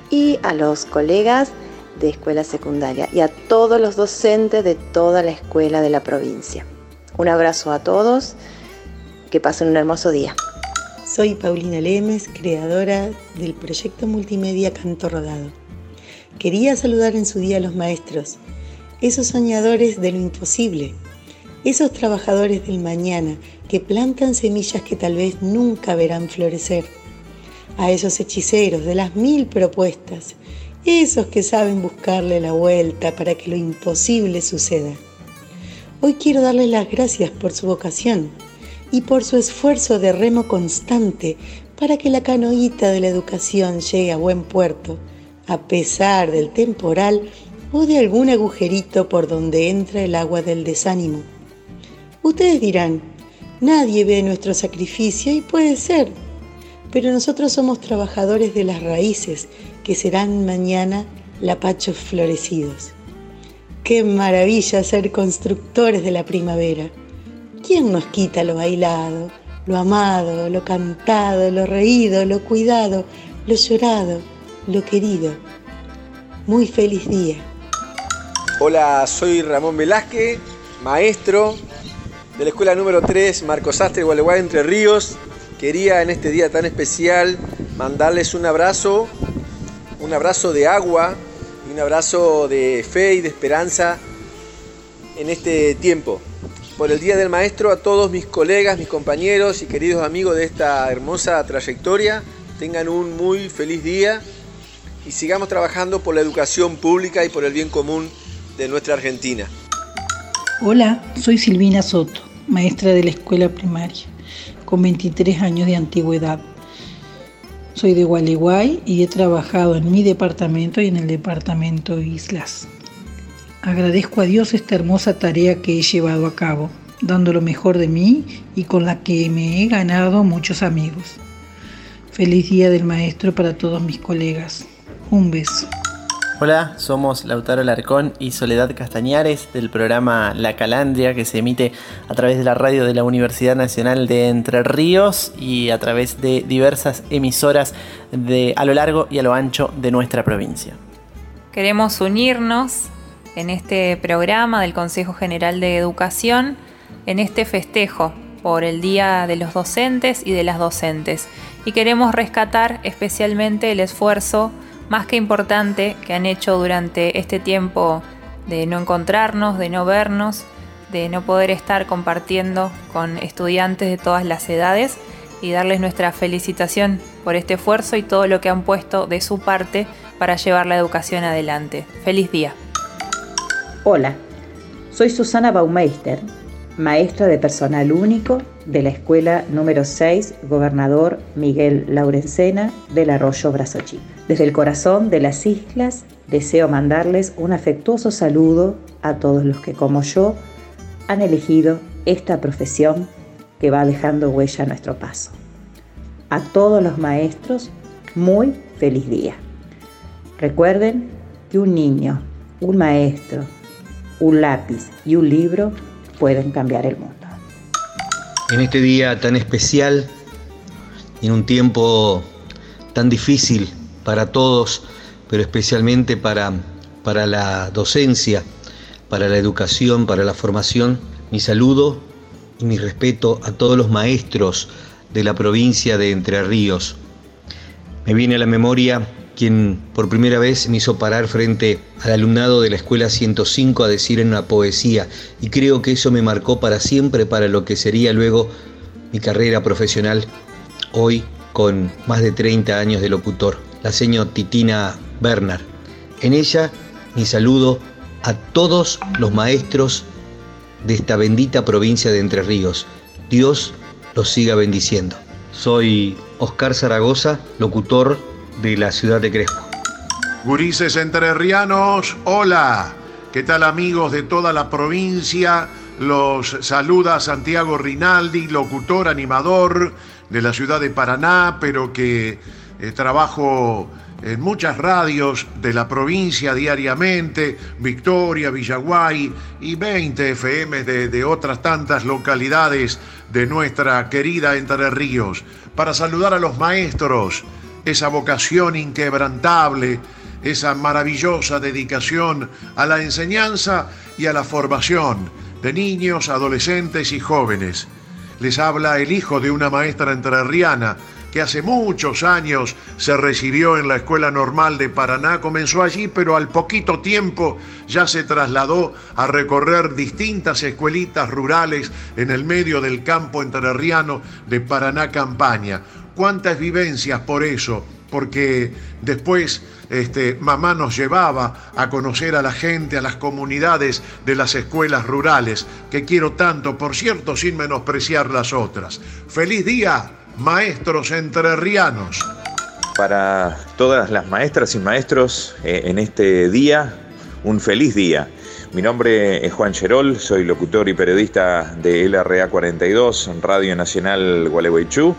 y a los colegas de escuela secundaria y a todos los docentes de toda la escuela de la provincia. Un abrazo a todos, que pasen un hermoso día. Soy Paulina Lemes, creadora del proyecto multimedia Canto Rodado. Quería saludar en su día a los maestros, esos soñadores de lo imposible, esos trabajadores del mañana que plantan semillas que tal vez nunca verán florecer, a esos hechiceros de las mil propuestas, esos que saben buscarle la vuelta para que lo imposible suceda. Hoy quiero darles las gracias por su vocación y por su esfuerzo de remo constante para que la canoita de la educación llegue a buen puerto, a pesar del temporal o de algún agujerito por donde entra el agua del desánimo. Ustedes dirán, nadie ve nuestro sacrificio y puede ser, pero nosotros somos trabajadores de las raíces que serán mañana lapachos florecidos. Qué maravilla ser constructores de la primavera ¿Quién nos quita lo bailado, lo amado, lo cantado, lo reído, lo cuidado, lo llorado, lo querido? Muy feliz día. Hola, soy Ramón Velázquez, maestro de la escuela número 3, Marcos Astre, Gualeguay, Entre Ríos. Quería en este día tan especial mandarles un abrazo, un abrazo de agua y un abrazo de fe y de esperanza en este tiempo por el Día del Maestro a todos mis colegas, mis compañeros y queridos amigos de esta hermosa trayectoria. Tengan un muy feliz día y sigamos trabajando por la educación pública y por el bien común de nuestra Argentina. Hola, soy Silvina Soto, maestra de la escuela primaria, con 23 años de antigüedad. Soy de Gualeguay y he trabajado en mi departamento y en el departamento Islas. Agradezco a Dios esta hermosa tarea que he llevado a cabo, dando lo mejor de mí y con la que me he ganado muchos amigos. Feliz Día del Maestro para todos mis colegas. Un beso. Hola, somos Lautaro Larcón y Soledad Castañares del programa La Calandria que se emite a través de la radio de la Universidad Nacional de Entre Ríos y a través de diversas emisoras de, a lo largo y a lo ancho de nuestra provincia. Queremos unirnos en este programa del Consejo General de Educación, en este festejo por el Día de los Docentes y de las Docentes. Y queremos rescatar especialmente el esfuerzo más que importante que han hecho durante este tiempo de no encontrarnos, de no vernos, de no poder estar compartiendo con estudiantes de todas las edades y darles nuestra felicitación por este esfuerzo y todo lo que han puesto de su parte para llevar la educación adelante. Feliz día. Hola, soy Susana Baumeister, maestra de personal único de la escuela número 6, gobernador Miguel Laurencena del Arroyo Brazochí. Desde el corazón de las islas deseo mandarles un afectuoso saludo a todos los que como yo han elegido esta profesión que va dejando huella a nuestro paso. A todos los maestros, muy feliz día. Recuerden que un niño, un maestro, un lápiz y un libro pueden cambiar el mundo. En este día tan especial, en un tiempo tan difícil para todos, pero especialmente para, para la docencia, para la educación, para la formación, mi saludo y mi respeto a todos los maestros de la provincia de Entre Ríos. Me viene a la memoria quien por primera vez me hizo parar frente al alumnado de la Escuela 105 a decir en una poesía, y creo que eso me marcó para siempre para lo que sería luego mi carrera profesional, hoy con más de 30 años de locutor, la señora Titina Bernard. En ella, mi saludo a todos los maestros de esta bendita provincia de Entre Ríos. Dios los siga bendiciendo. Soy Oscar Zaragoza, locutor de la ciudad de Crespo. Gurises entrerrianos, hola. ¿Qué tal amigos de toda la provincia? Los saluda Santiago Rinaldi, locutor, animador de la ciudad de Paraná, pero que eh, trabajo en muchas radios de la provincia diariamente, Victoria, Villaguay y 20 FM de, de, otras tantas localidades de nuestra querida Entre Ríos, para saludar a los maestros, esa vocación inquebrantable, esa maravillosa dedicación a la enseñanza y a la formación de niños, adolescentes y jóvenes. Les habla el hijo de una maestra entrerriana que hace muchos años se recibió en la Escuela Normal de Paraná, comenzó allí, pero al poquito tiempo ya se trasladó a recorrer distintas escuelitas rurales en el medio del campo entrerriano de Paraná Campaña. ¿Cuántas vivencias por eso? Porque después este, mamá nos llevaba a conocer a la gente, a las comunidades de las escuelas rurales, que quiero tanto, por cierto, sin menospreciar las otras. ¡Feliz día! maestros entrerrianos. Para todas las maestras y maestros eh, en este día, un feliz día. Mi nombre es Juan Cherol, soy locutor y periodista de LRA 42, Radio Nacional Gualeguaychú.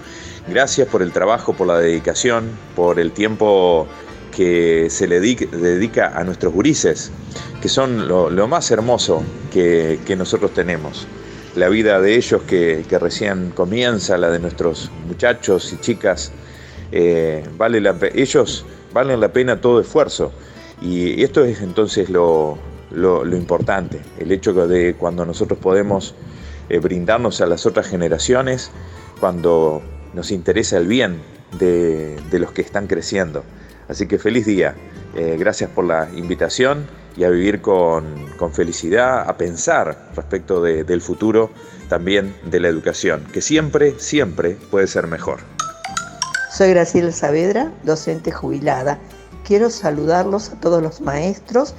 Gracias por el trabajo, por la dedicación, por el tiempo que se le dedica a nuestros gurises, que son lo, más hermoso que, que nosotros tenemos la vida de ellos que, recién comienza, la de nuestros muchachos y chicas, eh, vale la, ellos valen la pena todo esfuerzo. Y esto es entonces lo, importante, el hecho de cuando nosotros podemos eh, brindarnos a las otras generaciones, cuando nos interesa el bien de, los que están creciendo. Así que feliz día, eh, gracias por la invitación y a vivir con, felicidad, a pensar respecto del futuro también de la educación, que siempre, siempre puede ser mejor. Soy Graciela Saavedra, docente jubilada. Quiero saludarlos a todos los maestros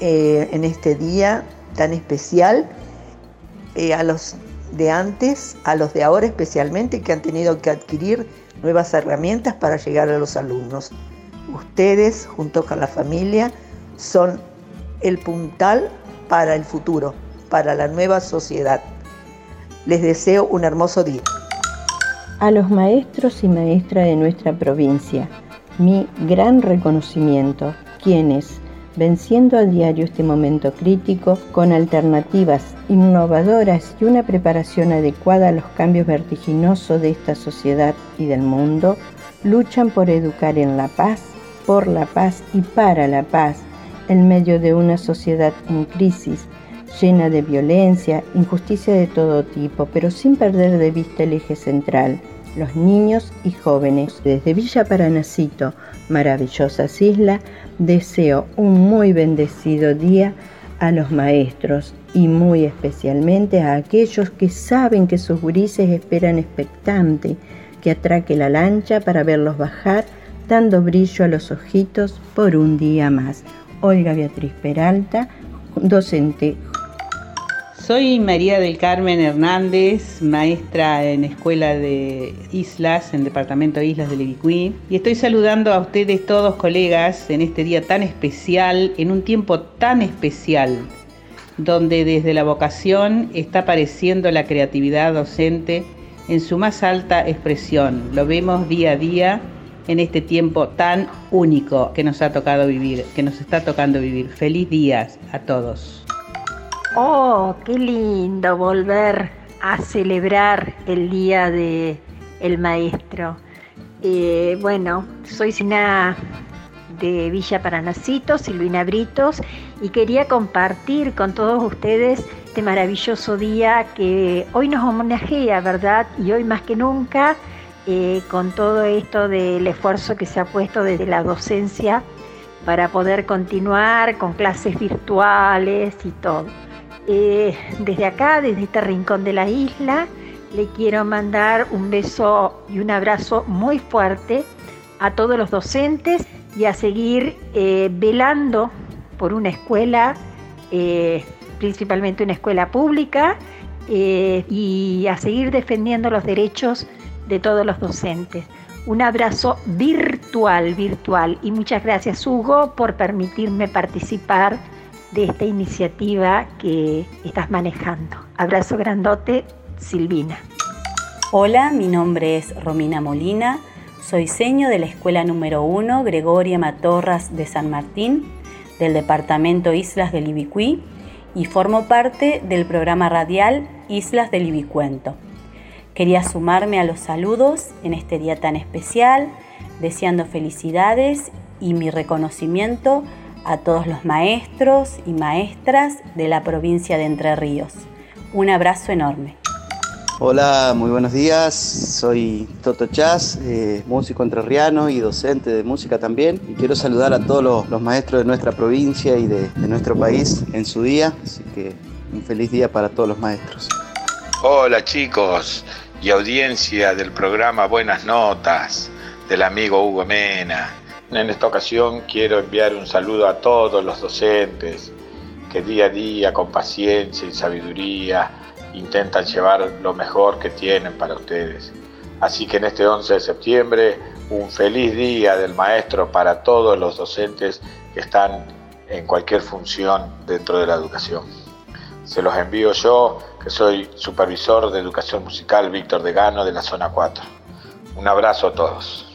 eh, en este día tan especial, eh, a los de antes, a los de ahora especialmente, que han tenido que adquirir nuevas herramientas para llegar a los alumnos. Ustedes, junto con la familia, son el puntal para el futuro, para la nueva sociedad. Les deseo un hermoso día. A los maestros y maestras de nuestra provincia, mi gran reconocimiento, quienes, venciendo a diario este momento crítico, con alternativas innovadoras y una preparación adecuada a los cambios vertiginosos de esta sociedad y del mundo, luchan por educar en la paz, por la paz y para la paz, en medio de una sociedad en crisis, llena de violencia, injusticia de todo tipo, pero sin perder de vista el eje central, los niños y jóvenes. Desde Villa Paranacito, maravillosas islas, deseo un muy bendecido día a los maestros y muy especialmente a aquellos que saben que sus gurises esperan expectante que atraque la lancha para verlos bajar, dando brillo a los ojitos por un día más. Olga Beatriz Peralta, docente. Soy María del Carmen Hernández, maestra en Escuela de Islas, en Departamento de Islas de Levicuí, y estoy saludando a ustedes todos colegas en este día tan especial, en un tiempo tan especial, donde desde la vocación está apareciendo la creatividad docente en su más alta expresión. Lo vemos día a día en este tiempo tan único que nos ha tocado vivir, que nos está tocando vivir. Feliz días a todos. Oh, qué lindo volver a celebrar el Día de el Maestro. Eh, bueno, soy Sina de Villa Paranacito, Silvina Britos, y quería compartir con todos ustedes este maravilloso día que hoy nos homenajea, ¿verdad? Y hoy más que nunca, eh, con todo esto del esfuerzo que se ha puesto desde la docencia para poder continuar con clases virtuales y todo. Eh, desde acá, desde este rincón de la isla, le quiero mandar un beso y un abrazo muy fuerte a todos los docentes y a seguir eh, velando por una escuela, eh, principalmente una escuela pública, y a seguir defendiendo los derechos de todos los docentes. Un abrazo virtual, virtual. Y muchas gracias Hugo por permitirme participar de esta iniciativa que estás manejando. Abrazo grandote, Silvina. Hola, mi nombre es Romina Molina, soy seño de la escuela número 1 Gregoria Matorras de San Martín del departamento Islas del Ibicuí y formo parte del programa radial Islas del Ibicuento. Quería sumarme a los saludos en este día tan especial, deseando felicidades y mi reconocimiento a todos los maestros y maestras de la provincia de Entre Ríos. Un abrazo enorme. Hola, muy buenos días. Soy Toto Chas, eh, músico entrerriano y docente de música también. Y quiero saludar a todos los, maestros de nuestra provincia y de, de, nuestro país en su día. Así que un feliz día para todos los maestros. Hola chicos y audiencia del programa Buenas Notas del amigo Hugo Mena. En esta ocasión quiero enviar un saludo a todos los docentes que día a día con paciencia y sabiduría intentan llevar lo mejor que tienen para ustedes. Así que en este 11 de septiembre, un feliz día del maestro para todos los docentes que están en cualquier función dentro de la educación. Se los envío yo, que soy supervisor de educación musical Víctor Degano de la zona 4. Un abrazo a todos.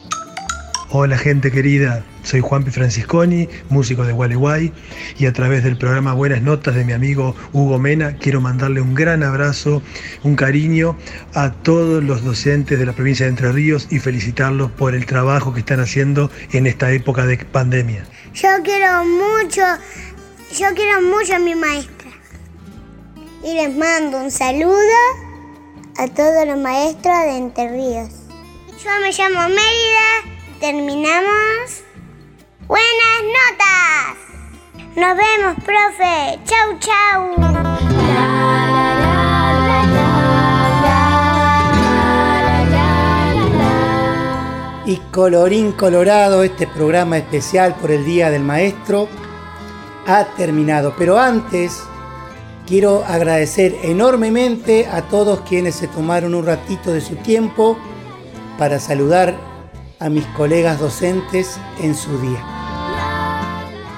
Hola gente querida, soy Juanpi Francisconi, músico de Gualeguay, y a través del programa Buenas Notas de mi amigo Hugo Mena quiero mandarle un gran abrazo, un cariño a todos los docentes de la provincia de Entre Ríos y felicitarlos por el trabajo que están haciendo en esta época de pandemia. Yo quiero mucho, yo quiero mucho a mi maestra. Y les mando un saludo a todos los maestros de Entre Ríos. Yo me llamo Mérida terminamos. Buenas notas. Nos vemos, profe. Chau, chau. Y colorín colorado, este programa especial por el Día del Maestro ha terminado. Pero antes quiero agradecer enormemente a todos quienes se tomaron un ratito de su tiempo para saludar a mis colegas docentes en su día.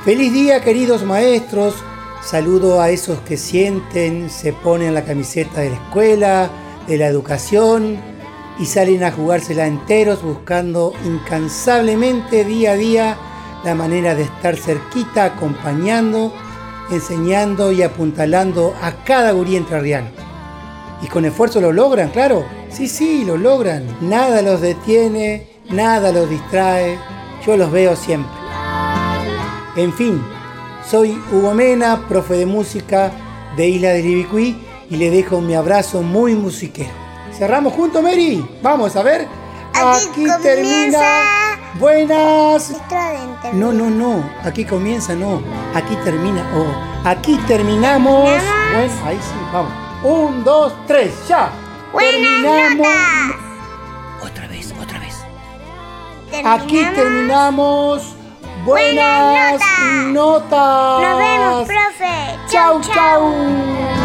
Feliz día queridos maestros, saludo a esos que sienten, se ponen la camiseta de la escuela, de la educación y salen a jugársela enteros buscando incansablemente día a día la manera de estar cerquita, acompañando, enseñando y apuntalando a cada gurí entrerriano. Y con esfuerzo lo logran, claro. Sí, sí, lo logran. Nada los detiene, nada los distrae, yo los veo siempre. En fin, soy Hugo Mena, profe de música de Isla del Ibicuí y le dejo mi abrazo muy musiquero. ¿Cerramos juntos, Mary? Vamos a ver. Aquí, termina. Buenas. No, no, no. Aquí comienza, no. Aquí termina. Oh, aquí terminamos. Bueno, ahí sí, vamos. Un, dos, tres, ya. terminamos. Otra vez. Aquí terminamos. Buenas, Buenas notas. notas. Nos vemos, profe. Chau, chau. chau.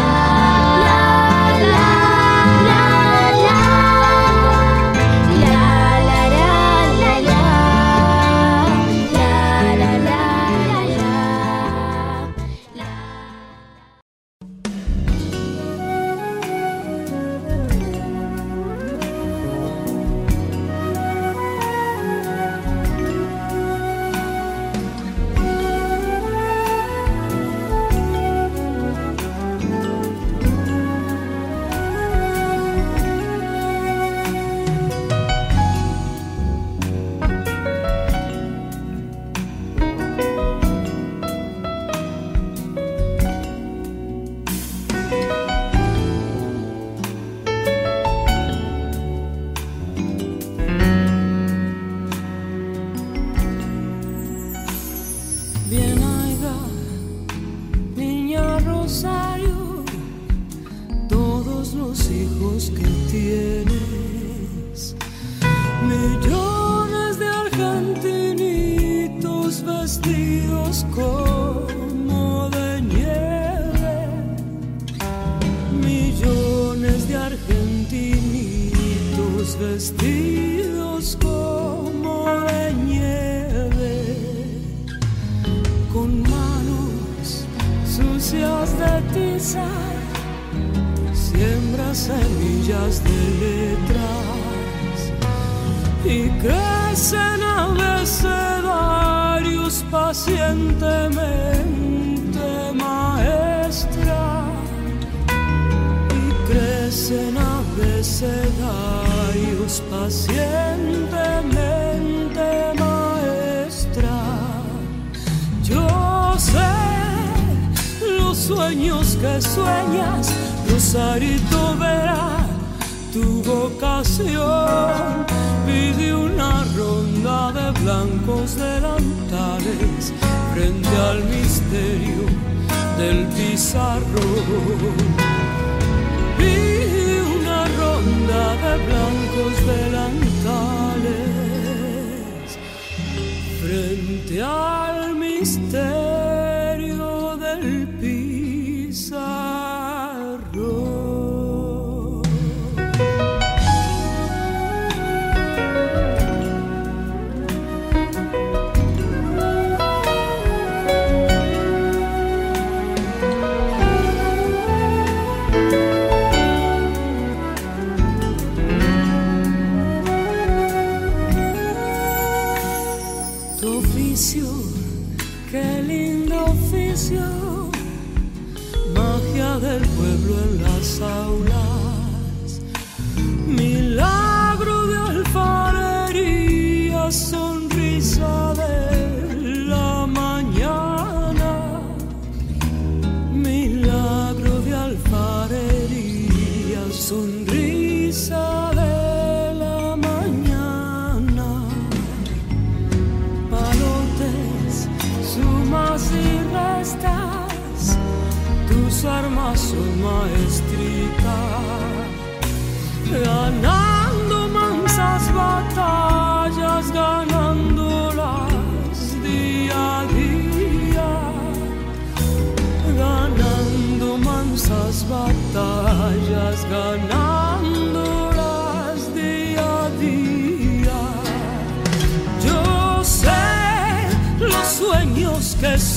Pacientemente maestra yo sé los sueños que sueñas Rosarito verá tu vocación. Pide una ronda de blancos delantales frente al misterio del pizarrón. Pide blancos delantales frente al misterio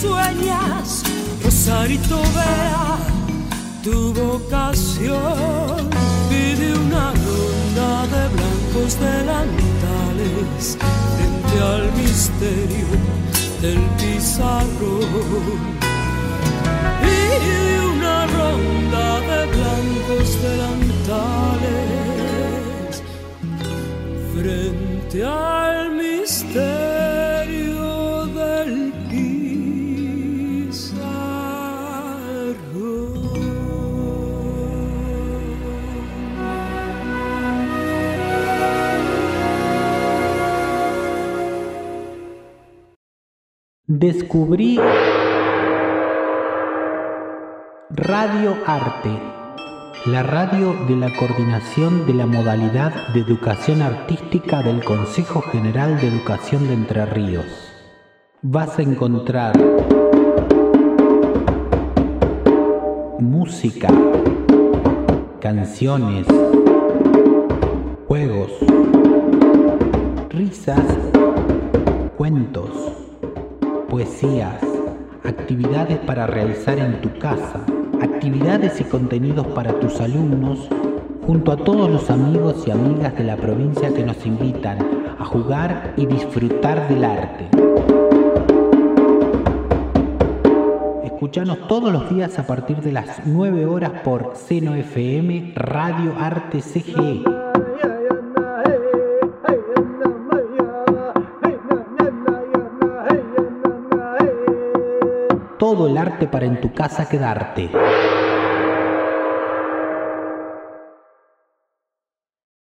sueñas, Rosarito vea tu vocación. Pide una ronda de blancos delantales frente al misterio del pizarrón. Pide una ronda de blancos delantales frente al misterio Descubrí Radio Arte, la radio de la coordinación de la modalidad de educación artística del Consejo General de Educación de Entre Ríos. Vas a encontrar música, canciones, juegos, risas, cuentos, poesías, actividades para realizar en tu casa, actividades y contenidos para tus alumnos, junto a todos los amigos y amigas de la provincia que nos invitan a jugar y disfrutar del arte. Escuchanos todos los días a partir de las 9 horas por Seno FM Radio Arte CGE. El arte para en tu casa quedarte.